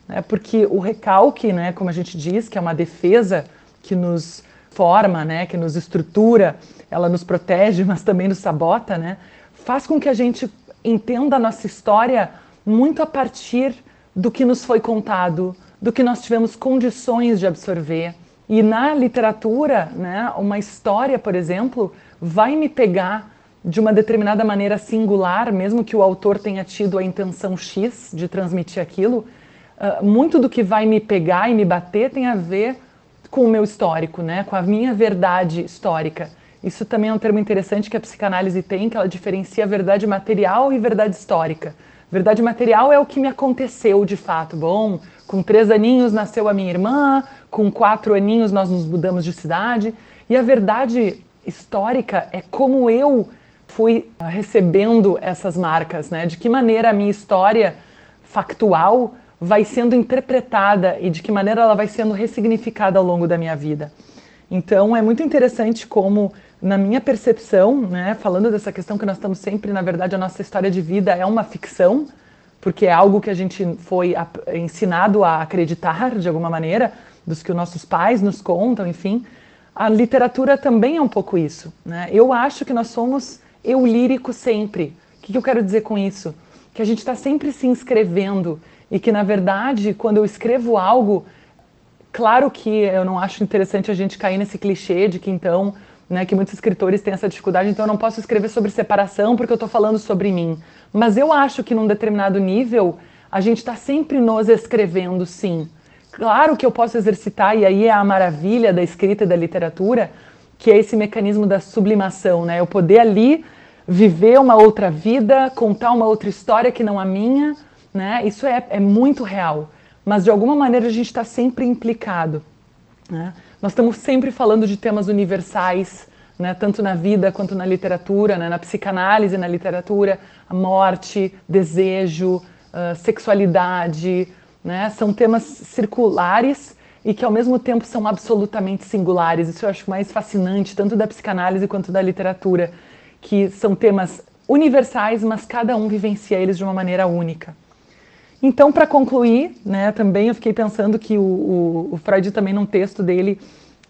né? Porque o recalque, né, como a gente diz, que é uma defesa que nos forma, né, que nos estrutura, ela nos protege, mas também nos sabota, né? Faz com que a gente entenda a nossa história muito a partir do que nos foi contado, do que nós tivemos condições de absorver. E na literatura, né, uma história, por exemplo, vai me pegar de uma determinada maneira singular, mesmo que o autor tenha tido a intenção X de transmitir aquilo, uh, muito do que vai me pegar e me bater tem a ver com o meu histórico, né? com a minha verdade histórica. Isso também é um termo interessante que a psicanálise tem, que ela diferencia verdade material e verdade histórica. Verdade material é o que me aconteceu de fato. Bom, com três aninhos nasceu a minha irmã, com quatro aninhos nós nos mudamos de cidade. E a verdade histórica é como eu fui recebendo essas marcas, né? De que maneira a minha história factual vai sendo interpretada e de que maneira ela vai sendo ressignificada ao longo da minha vida. Então é muito interessante como na minha percepção, né, falando dessa questão que nós estamos sempre, na verdade, a nossa história de vida é uma ficção, porque é algo que a gente foi ensinado a acreditar de alguma maneira, dos que os nossos pais nos contam, enfim. A literatura também é um pouco isso. Né? Eu acho que nós somos eu lírico sempre. O que, eu quero dizer com isso? Que a gente está sempre se inscrevendo e que, na verdade, quando eu escrevo algo, claro que eu não acho interessante a gente cair nesse clichê de que então né, que muitos escritores têm essa dificuldade, então eu não posso escrever sobre separação porque eu estou falando sobre mim. Mas eu acho que num determinado nível a gente está sempre nos escrevendo, sim. Claro que eu posso exercitar, e aí é a maravilha da escrita e da literatura, que é esse mecanismo da sublimação, né? Eu poder ali viver uma outra vida, contar uma outra história que não a minha, né? Isso é, é muito real. Mas de alguma maneira a gente está sempre implicado. Né? Nós estamos sempre falando de temas universais, né, tanto na vida quanto na literatura, né, na psicanálise, na literatura, a morte, desejo, uh, sexualidade, né, são temas circulares e que ao mesmo tempo são absolutamente singulares. Isso eu acho mais fascinante, tanto da psicanálise quanto da literatura, que são temas universais, mas cada um vivencia eles de uma maneira única. Então, para concluir, né, também eu fiquei pensando que o, o, o Freud também num texto dele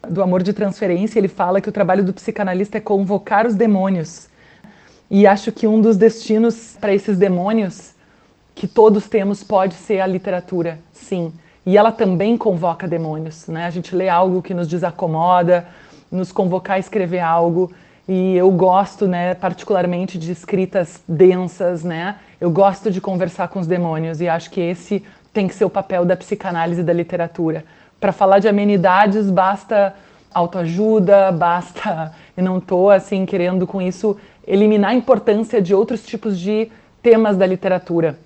do Amor de Transferência, ele fala que o trabalho do psicanalista é convocar os demônios. E acho que um dos destinos para esses demônios que todos temos pode ser a literatura, sim. E ela também convoca demônios, né? A gente lê algo que nos desacomoda, nos convocar a escrever algo e eu gosto, né, particularmente de escritas densas, né? Eu gosto de conversar com os demônios e acho que esse tem que ser o papel da psicanálise da literatura. Para falar de amenidades, basta autoajuda, basta. E não estou assim querendo com isso eliminar a importância de outros tipos de temas da literatura,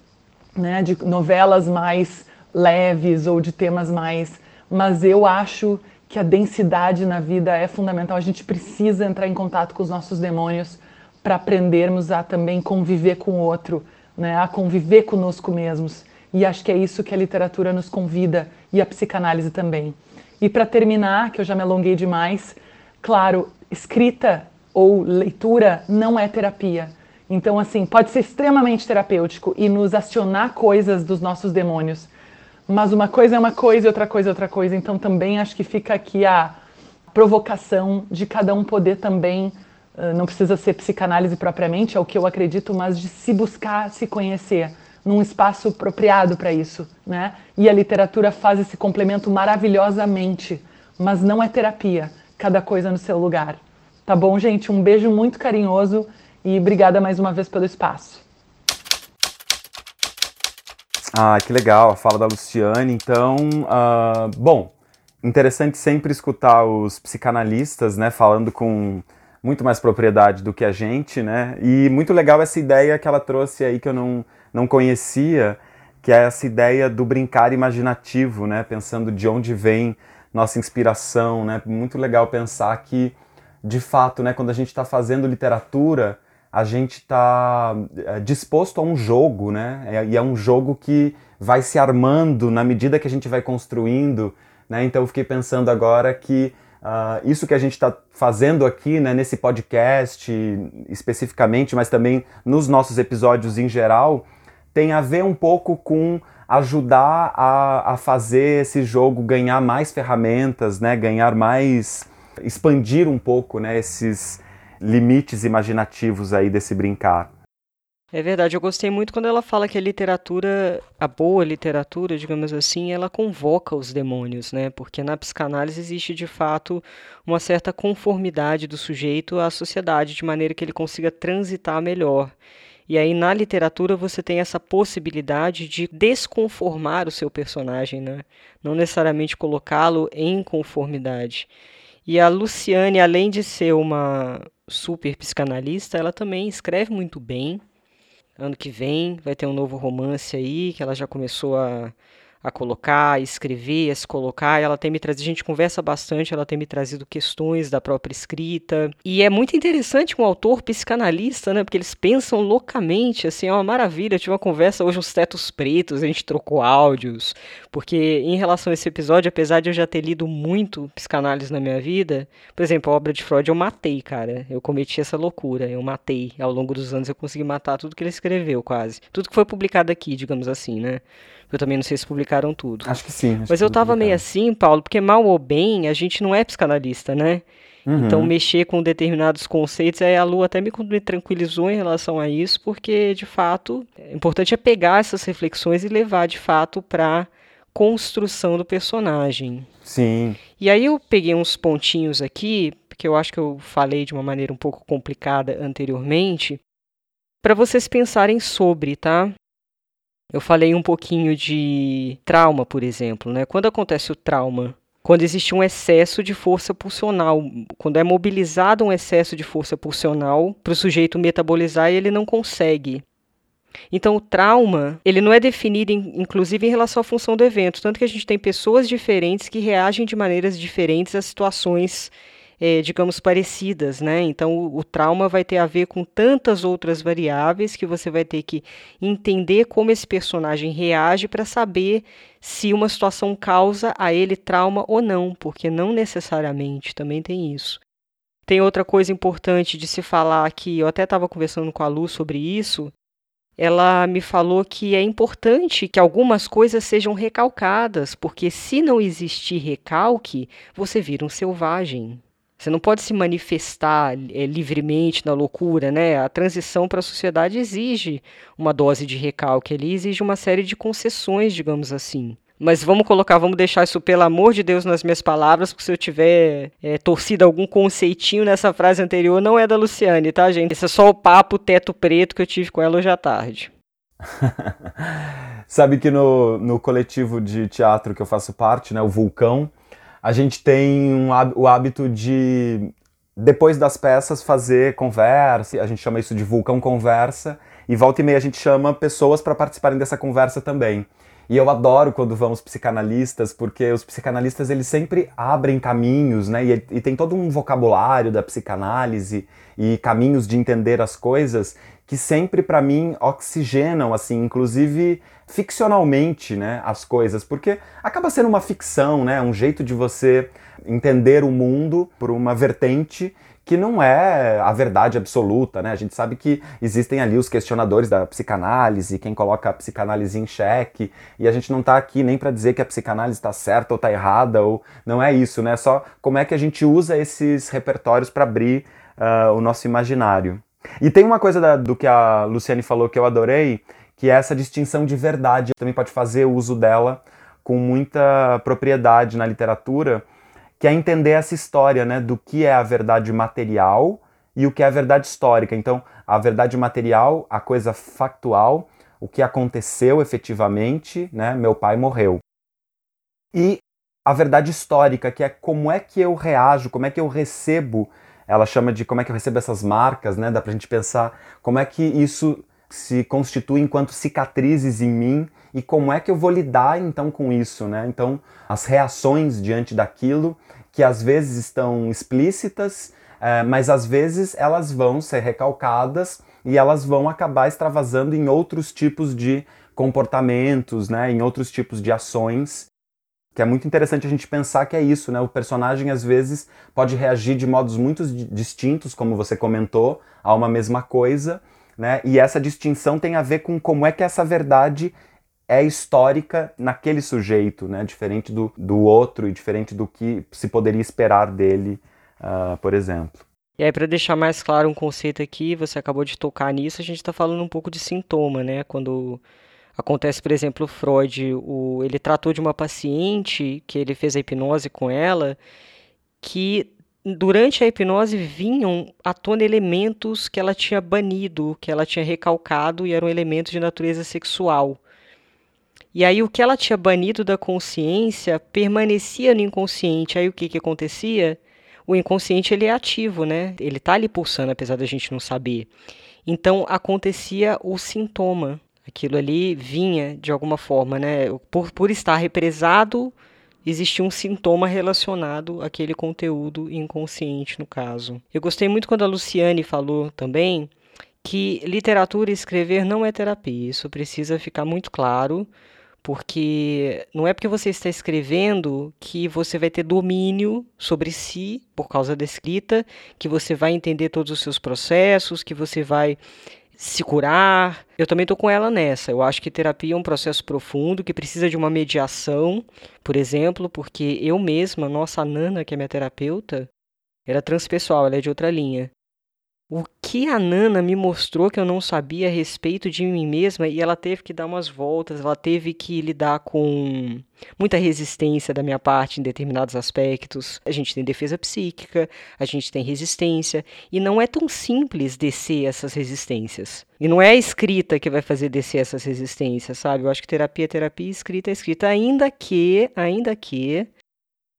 né? De novelas mais leves ou de temas mais. Mas eu acho que a densidade na vida é fundamental. A gente precisa entrar em contato com os nossos demônios para aprendermos a também conviver com o outro, né? a conviver conosco mesmos. E acho que é isso que a literatura nos convida e a psicanálise também. E para terminar, que eu já me alonguei demais, claro, escrita ou leitura não é terapia. Então, assim, pode ser extremamente terapêutico e nos acionar coisas dos nossos demônios mas uma coisa é uma coisa e outra coisa é outra coisa. Então também acho que fica aqui a provocação de cada um poder também, não precisa ser psicanálise propriamente, é o que eu acredito, mas de se buscar se conhecer num espaço apropriado para isso, né? E a literatura faz esse complemento maravilhosamente, mas não é terapia, cada coisa no seu lugar. Tá bom, gente? Um beijo muito carinhoso e obrigada mais uma vez pelo espaço. Ah, que legal, a fala da Luciane. Então, uh, bom, interessante sempre escutar os psicanalistas, né, falando com muito mais propriedade do que a gente, né? E muito legal essa ideia que ela trouxe aí que eu não, não conhecia, que é essa ideia do brincar imaginativo, né? Pensando de onde vem nossa inspiração, né? Muito legal pensar que, de fato, né, quando a gente está fazendo literatura, a gente está é, disposto a um jogo, né? E é um jogo que vai se armando na medida que a gente vai construindo, né? Então eu fiquei pensando agora que uh, isso que a gente está fazendo aqui, né, nesse podcast especificamente, mas também nos nossos episódios em geral, tem a ver um pouco com ajudar a, a fazer esse jogo ganhar mais ferramentas, né? Ganhar mais, expandir um pouco, né? Esses limites imaginativos aí desse brincar. É verdade, eu gostei muito quando ela fala que a literatura, a boa literatura, digamos assim, ela convoca os demônios, né? Porque na psicanálise existe de fato uma certa conformidade do sujeito à sociedade, de maneira que ele consiga transitar melhor. E aí na literatura você tem essa possibilidade de desconformar o seu personagem, né? Não necessariamente colocá-lo em conformidade. E a Luciane, além de ser uma super psicanalista, ela também escreve muito bem. Ano que vem vai ter um novo romance aí, que ela já começou a a colocar, a escrever, a se colocar. Ela tem me trazido, a gente conversa bastante, ela tem me trazido questões da própria escrita. E é muito interessante um autor psicanalista, né? Porque eles pensam loucamente, assim, é uma maravilha. Eu tive uma conversa hoje uns tetos pretos, a gente trocou áudios. Porque em relação a esse episódio, apesar de eu já ter lido muito psicanálise na minha vida, por exemplo, a obra de Freud eu matei, cara. Eu cometi essa loucura, eu matei. Ao longo dos anos eu consegui matar tudo que ele escreveu, quase. Tudo que foi publicado aqui, digamos assim, né? Eu também não sei se publicaram tudo. Acho que sim. Acho Mas eu tava meio assim, Paulo, porque mal ou bem, a gente não é psicanalista, né? Uhum. Então, mexer com determinados conceitos, aí a Lu até me, me tranquilizou em relação a isso, porque, de fato, é importante é pegar essas reflexões e levar, de fato, para construção do personagem. Sim. E aí eu peguei uns pontinhos aqui, porque eu acho que eu falei de uma maneira um pouco complicada anteriormente, para vocês pensarem sobre, tá? Eu falei um pouquinho de trauma, por exemplo, né? Quando acontece o trauma, quando existe um excesso de força pulsional, quando é mobilizado um excesso de força pulsional para o sujeito metabolizar e ele não consegue. Então, o trauma, ele não é definido, inclusive, em relação à função do evento. Tanto que a gente tem pessoas diferentes que reagem de maneiras diferentes a situações é, digamos, parecidas, né? Então, o, o, trauma vai ter a ver com tantas outras variáveis que você vai ter que entender como esse personagem reage para saber se uma situação causa a ele trauma ou não, porque não necessariamente também tem isso. Tem outra coisa importante de se falar aqui, eu até estava conversando com a Lu sobre isso. Ela me falou que é importante que algumas coisas sejam recalcadas, porque se não existir recalque, você vira um selvagem. Você não pode se manifestar é, livremente na loucura, né? A transição para a sociedade exige uma dose de recalque ali, exige uma série de concessões, digamos assim. Mas vamos colocar, vamos deixar isso, pelo amor de Deus, nas minhas palavras, porque se eu tiver é, torcido algum conceitinho nessa frase anterior, não é da Luciane, tá, gente? Esse é só o papo teto preto que eu tive com ela hoje à tarde. (laughs) Sabe que no, no coletivo de teatro que eu faço parte, né, o Vulcão, a gente tem um, o hábito de, depois das peças, fazer conversa, a gente chama isso de vulcão conversa, e volta e meia a gente chama pessoas para participarem dessa conversa também. E eu adoro quando vamos psicanalistas, porque os psicanalistas eles sempre abrem caminhos, né? E, e tem todo um vocabulário da psicanálise e caminhos de entender as coisas que sempre para mim oxigenam assim, inclusive ficcionalmente, né, as coisas, porque acaba sendo uma ficção, né, um jeito de você entender o mundo por uma vertente que não é a verdade absoluta, né? A gente sabe que existem ali os questionadores da psicanálise, quem coloca a psicanálise em xeque, e a gente não está aqui nem para dizer que a psicanálise está certa ou está errada, ou não é isso, né? Só como é que a gente usa esses repertórios para abrir uh, o nosso imaginário. E tem uma coisa da, do que a Luciane falou que eu adorei, que é essa distinção de verdade. Também pode fazer uso dela com muita propriedade na literatura, que é entender essa história, né, do que é a verdade material e o que é a verdade histórica. Então, a verdade material, a coisa factual, o que aconteceu efetivamente, né, meu pai morreu. E a verdade histórica, que é como é que eu reajo, como é que eu recebo ela chama de como é que eu recebo essas marcas, né? Dá pra gente pensar como é que isso se constitui enquanto cicatrizes em mim e como é que eu vou lidar então com isso, né? Então, as reações diante daquilo que às vezes estão explícitas, é, mas às vezes elas vão ser recalcadas e elas vão acabar extravasando em outros tipos de comportamentos, né? Em outros tipos de ações que é muito interessante a gente pensar que é isso, né? O personagem às vezes pode reagir de modos muito distintos, como você comentou, a uma mesma coisa, né? E essa distinção tem a ver com como é que essa verdade é histórica naquele sujeito, né? Diferente do, do outro e diferente do que se poderia esperar dele, uh, por exemplo. E aí, para deixar mais claro um conceito aqui, você acabou de tocar nisso, a gente está falando um pouco de sintoma, né? Quando acontece, por exemplo, o Freud, o, ele tratou de uma paciente que ele fez a hipnose com ela, que durante a hipnose vinham à tona elementos que ela tinha banido, que ela tinha recalcado e eram elementos de natureza sexual. E aí o que ela tinha banido da consciência permanecia no inconsciente. Aí o que, que acontecia? O inconsciente ele é ativo, né? Ele está ali pulsando, apesar da gente não saber. Então acontecia o sintoma. Aquilo ali vinha de alguma forma, né? Por, por estar represado, existia um sintoma relacionado àquele conteúdo inconsciente, no caso. Eu gostei muito quando a Luciane falou também que literatura e escrever não é terapia. Isso precisa ficar muito claro porque não é porque você está escrevendo que você vai ter domínio sobre si por causa da escrita, que você vai entender todos os seus processos, que você vai se curar. Eu também estou com ela nessa. Eu acho que terapia é um processo profundo que precisa de uma mediação, por exemplo, porque eu mesma, nossa Nana, que é minha terapeuta, era transpessoal, ela é de outra linha. O que a Nana me mostrou que eu não sabia a respeito de mim mesma e ela teve que dar umas voltas, ela teve que lidar com muita resistência da minha parte em determinados aspectos. A gente tem defesa psíquica, a gente tem resistência e não é tão simples descer essas resistências. E não é a escrita que vai fazer descer essas resistências, sabe? Eu acho que terapia é terapia, escrita é escrita, ainda que, ainda que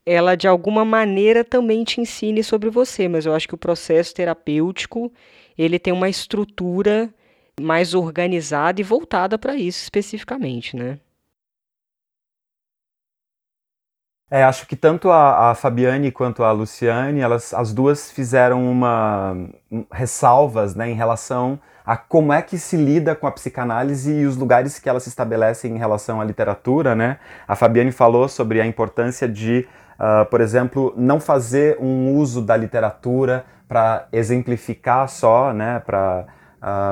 ela de alguma maneira também te ensine sobre você, mas eu acho que o processo terapêutico, ele tem uma estrutura mais organizada e voltada para isso especificamente, né? É, acho que tanto a, a, Fabiane quanto a Luciane, elas, as duas fizeram uma ressalvas, né, em relação a como é que se lida com a psicanálise e os lugares que ela se estabelece em relação à literatura, né? A Fabiane falou sobre a importância de uh, por exemplo, não fazer um uso da literatura para exemplificar só, né, para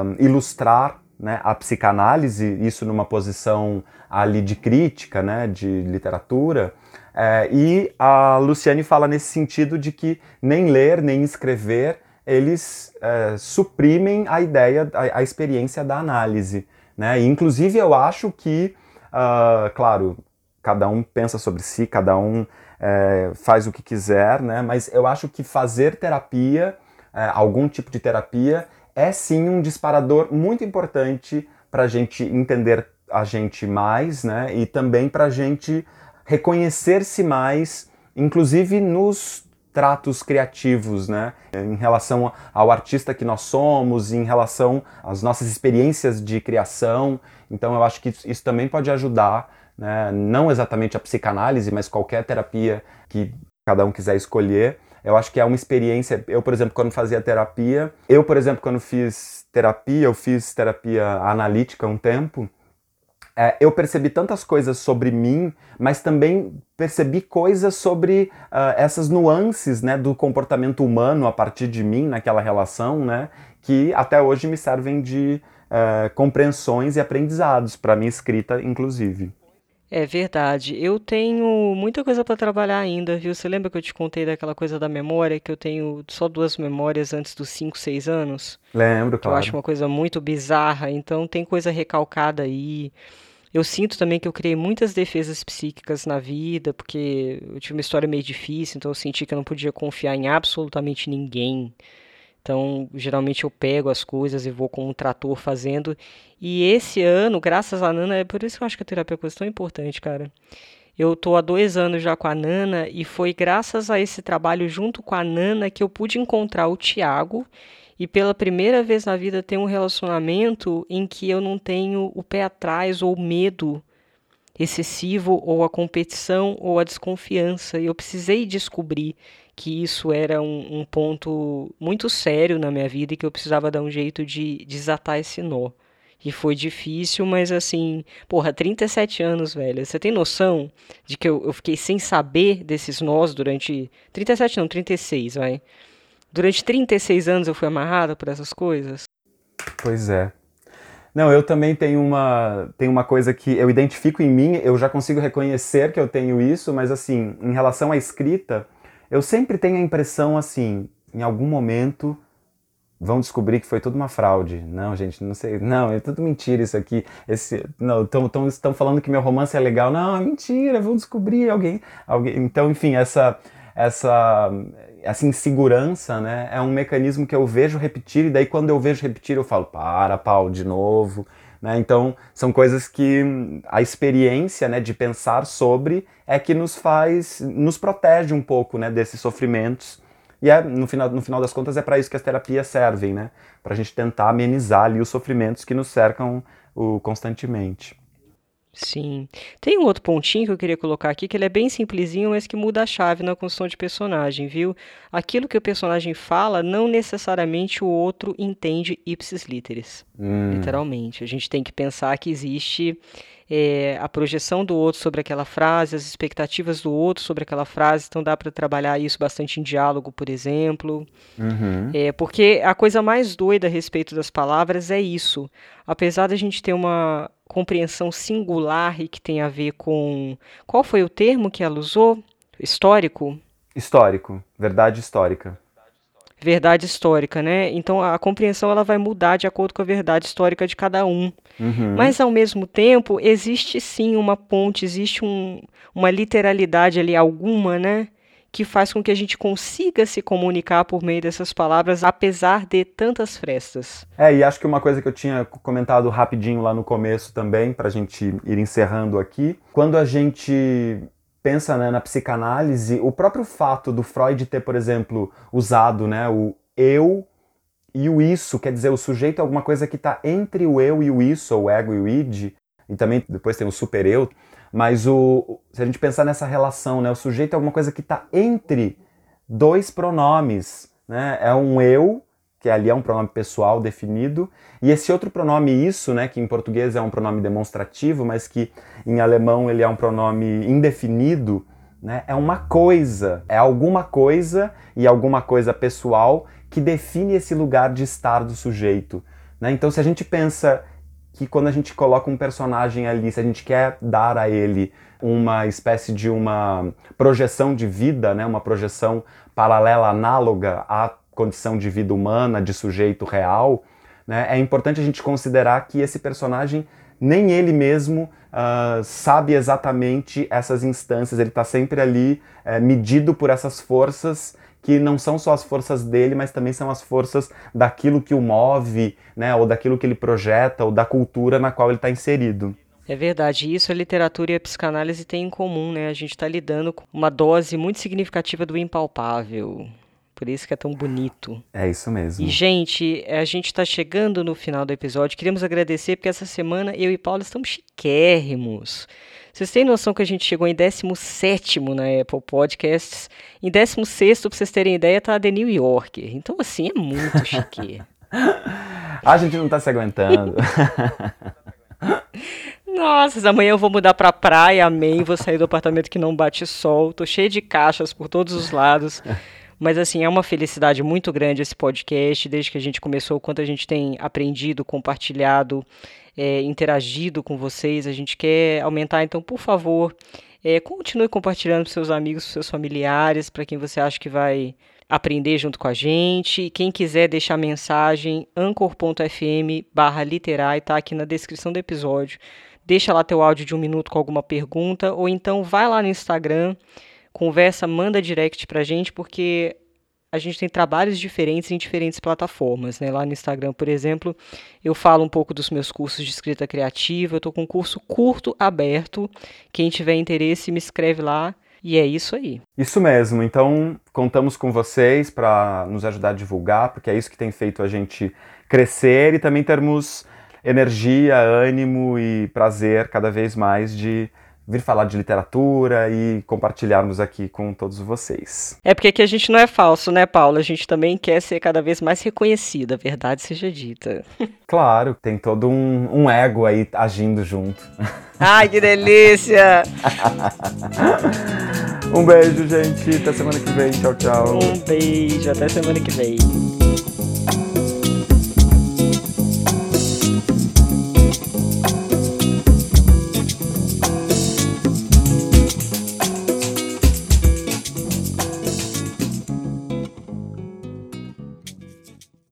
um, ilustrar né, a psicanálise, isso numa posição ali de crítica, né, de literatura. É, e a Luciane fala nesse sentido de que nem ler nem escrever eles é, suprimem a ideia, a, a, experiência da análise. Né? Inclusive, eu acho que, uh, claro, cada um pensa sobre si, cada um é, faz o que quiser, né? Mas eu acho que fazer terapia, é, algum tipo de terapia, é sim um disparador muito importante para a gente entender a gente mais, né? E também para a gente reconhecer-se mais, inclusive nos tratos criativos, né? Em relação ao artista que nós somos, em relação às nossas experiências de criação. Então eu acho que isso também pode ajudar né? não exatamente a psicanálise, mas qualquer terapia que cada um quiser escolher. Eu acho que é uma experiência. Eu, por exemplo, quando fazia terapia, eu, por exemplo, quando fiz terapia, eu fiz terapia analítica um tempo. É, eu percebi tantas coisas sobre mim, mas também percebi coisas sobre uh, essas nuances né, do comportamento humano a partir de mim naquela relação, né, que até hoje me servem de uh, compreensões e aprendizados para minha escrita, inclusive. É verdade. Eu tenho muita coisa para trabalhar ainda, viu? Você lembra que eu te contei daquela coisa da memória, que eu tenho só duas memórias antes dos 5, 6 anos? Lembro, Que eu acho uma coisa muito bizarra, então tem coisa recalcada aí. Eu sinto também que eu criei muitas defesas psíquicas na vida, porque eu tive uma história meio difícil, então eu senti que eu não podia confiar em absolutamente ninguém. Então, geralmente eu pego as coisas e vou com um trator fazendo. E esse ano, graças à Nana, é por isso que eu acho que a terapia é coisa tão importante, cara. Eu tô há dois anos já com a Nana e foi graças a esse trabalho junto com a Nana que eu pude encontrar o Tiago e pela primeira vez na vida ter um relacionamento em que eu não tenho o pé atrás ou medo excessivo ou a competição ou a desconfiança. E eu precisei descobrir que isso era um, um, ponto muito sério na minha vida e que eu precisava dar um jeito de desatar esse nó. E foi difícil, mas assim, porra, 37 anos, velho. Você tem noção de que eu, eu fiquei sem saber desses nós durante. 37 não, 36, vai. Durante 36 anos eu fui amarrada por essas coisas? Pois é. Não, eu também tenho uma, tenho uma coisa que eu identifico em mim, eu já consigo reconhecer que eu tenho isso, mas assim, em relação à escrita, eu sempre tenho a impressão assim em algum momento vão descobrir que foi tudo uma fraude. Não, gente, não sei. Não, é tudo mentira isso aqui. Esse, não, tão, tão, estão falando que meu romance é legal. Não, é mentira, vão descobrir alguém, alguém. Então, enfim, essa essa essa insegurança, né, é um mecanismo que eu vejo repetir e daí quando eu vejo repetir eu falo, para, Paulo, de novo. Né? Então, são coisas que a experiência né, de pensar sobre é que nos faz, nos protege um pouco né, desses sofrimentos e é, no, final, no final das contas é para isso que as terapias servem, né? Para a gente tentar amenizar ali os sofrimentos que nos cercam o, constantemente. Sim. Tem um outro pontinho que eu queria colocar aqui, que ele é bem simplesinho, mas que muda a chave na construção de personagem, viu? Aquilo que o personagem fala, não necessariamente o outro entende ipsis literis. Hum. Literalmente. A gente tem que pensar que existe é, a projeção do outro sobre aquela frase, as expectativas do outro sobre aquela frase, então dá para trabalhar isso bastante em diálogo, por exemplo. Uhum. É, porque a coisa mais doida a respeito das palavras é isso. Apesar da gente ter uma compreensão singular e que tem a ver com. Qual foi o termo que ela usou? Histórico? Histórico, verdade histórica verdade histórica, né? Então a compreensão ela vai mudar de acordo com a verdade histórica de cada um. Uhum. Mas ao mesmo tempo existe sim uma ponte, existe um, uma literalidade ali alguma, né? Que faz com que a gente consiga se comunicar por meio dessas palavras, apesar de tantas frestas. É, e acho que uma coisa que eu tinha comentado rapidinho lá no começo também, para a gente ir encerrando aqui, quando a gente pensa né, na psicanálise, o próprio fato do Freud ter, por exemplo, usado né, o eu e o isso, quer dizer, o sujeito é alguma coisa que está entre o eu e o isso, ou o ego e o id, e também depois tem o super-eu, mas o, se a gente pensar nessa relação, né, o sujeito é alguma coisa que está entre dois pronomes, né, é um eu que ali é um pronome pessoal definido, e esse outro pronome isso, né, que em português é um pronome demonstrativo, mas que em alemão ele é um pronome indefinido, né, é uma coisa, é alguma coisa e alguma coisa pessoal que define esse lugar de estar do sujeito. Né? Então, se a gente pensa que quando a gente coloca um personagem ali, se a gente quer dar a ele uma espécie de uma projeção de vida, né, uma projeção paralela, análoga à condição de vida humana, de sujeito real, né, é importante a gente considerar que esse personagem nem ele mesmo uh, sabe exatamente essas instâncias, ele está sempre ali uh, medido por essas forças que não são só as forças dele, mas também são as forças daquilo que o move, né, ou daquilo que ele projeta, ou da cultura na qual ele está inserido. É verdade, isso a literatura e a psicanálise têm em comum, né? A gente está lidando com uma dose muito significativa do impalpável, por isso que é tão bonito. É isso mesmo. E, gente, a gente está chegando no final do episódio. Queremos agradecer porque essa semana eu e Paulo estamos chiquérrimos. Vocês têm noção que a gente chegou em 17 na Apple Podcasts? Em 16, para vocês terem ideia, tá a The New Yorker. Então, assim, é muito chique. (laughs) a gente não tá se aguentando. (laughs) Nossa, amanhã eu vou mudar pra praia, amém. Vou sair do apartamento que não bate sol. Tô cheio de caixas por todos os lados. Mas assim, é uma felicidade muito grande esse podcast, desde que a gente começou, quanto a gente tem aprendido, compartilhado, é, interagido com vocês. A gente quer aumentar, então, por favor, é, continue compartilhando com seus amigos, com seus familiares, para quem você acha que vai aprender junto com a gente. Quem quiser deixar mensagem, anchor.fm barra literai, tá aqui na descrição do episódio. Deixa lá teu áudio de um minuto com alguma pergunta, ou então vai lá no Instagram, conversa, manda direct pra gente, porque a gente tem trabalhos diferentes em diferentes plataformas. Né? Lá no Instagram, por exemplo, eu falo um pouco dos meus cursos de escrita criativa. Eu estou com um curso curto aberto. Quem tiver interesse, me escreve lá. E é isso aí. Isso mesmo. Então, contamos com vocês para nos ajudar a divulgar, porque é isso que tem feito a gente crescer e também termos energia, ânimo e prazer cada vez mais de vir falar de literatura e compartilharmos aqui com todos vocês. É porque aqui a gente não é falso, né, Paula? A gente também quer ser cada vez mais reconhecida, a verdade seja dita. (laughs) Claro, tem todo um, um ego aí agindo junto. Ai, que delícia! (laughs) um beijo, gente. Até semana que vem. Tchau, tchau. Um beijo. Até semana que vem.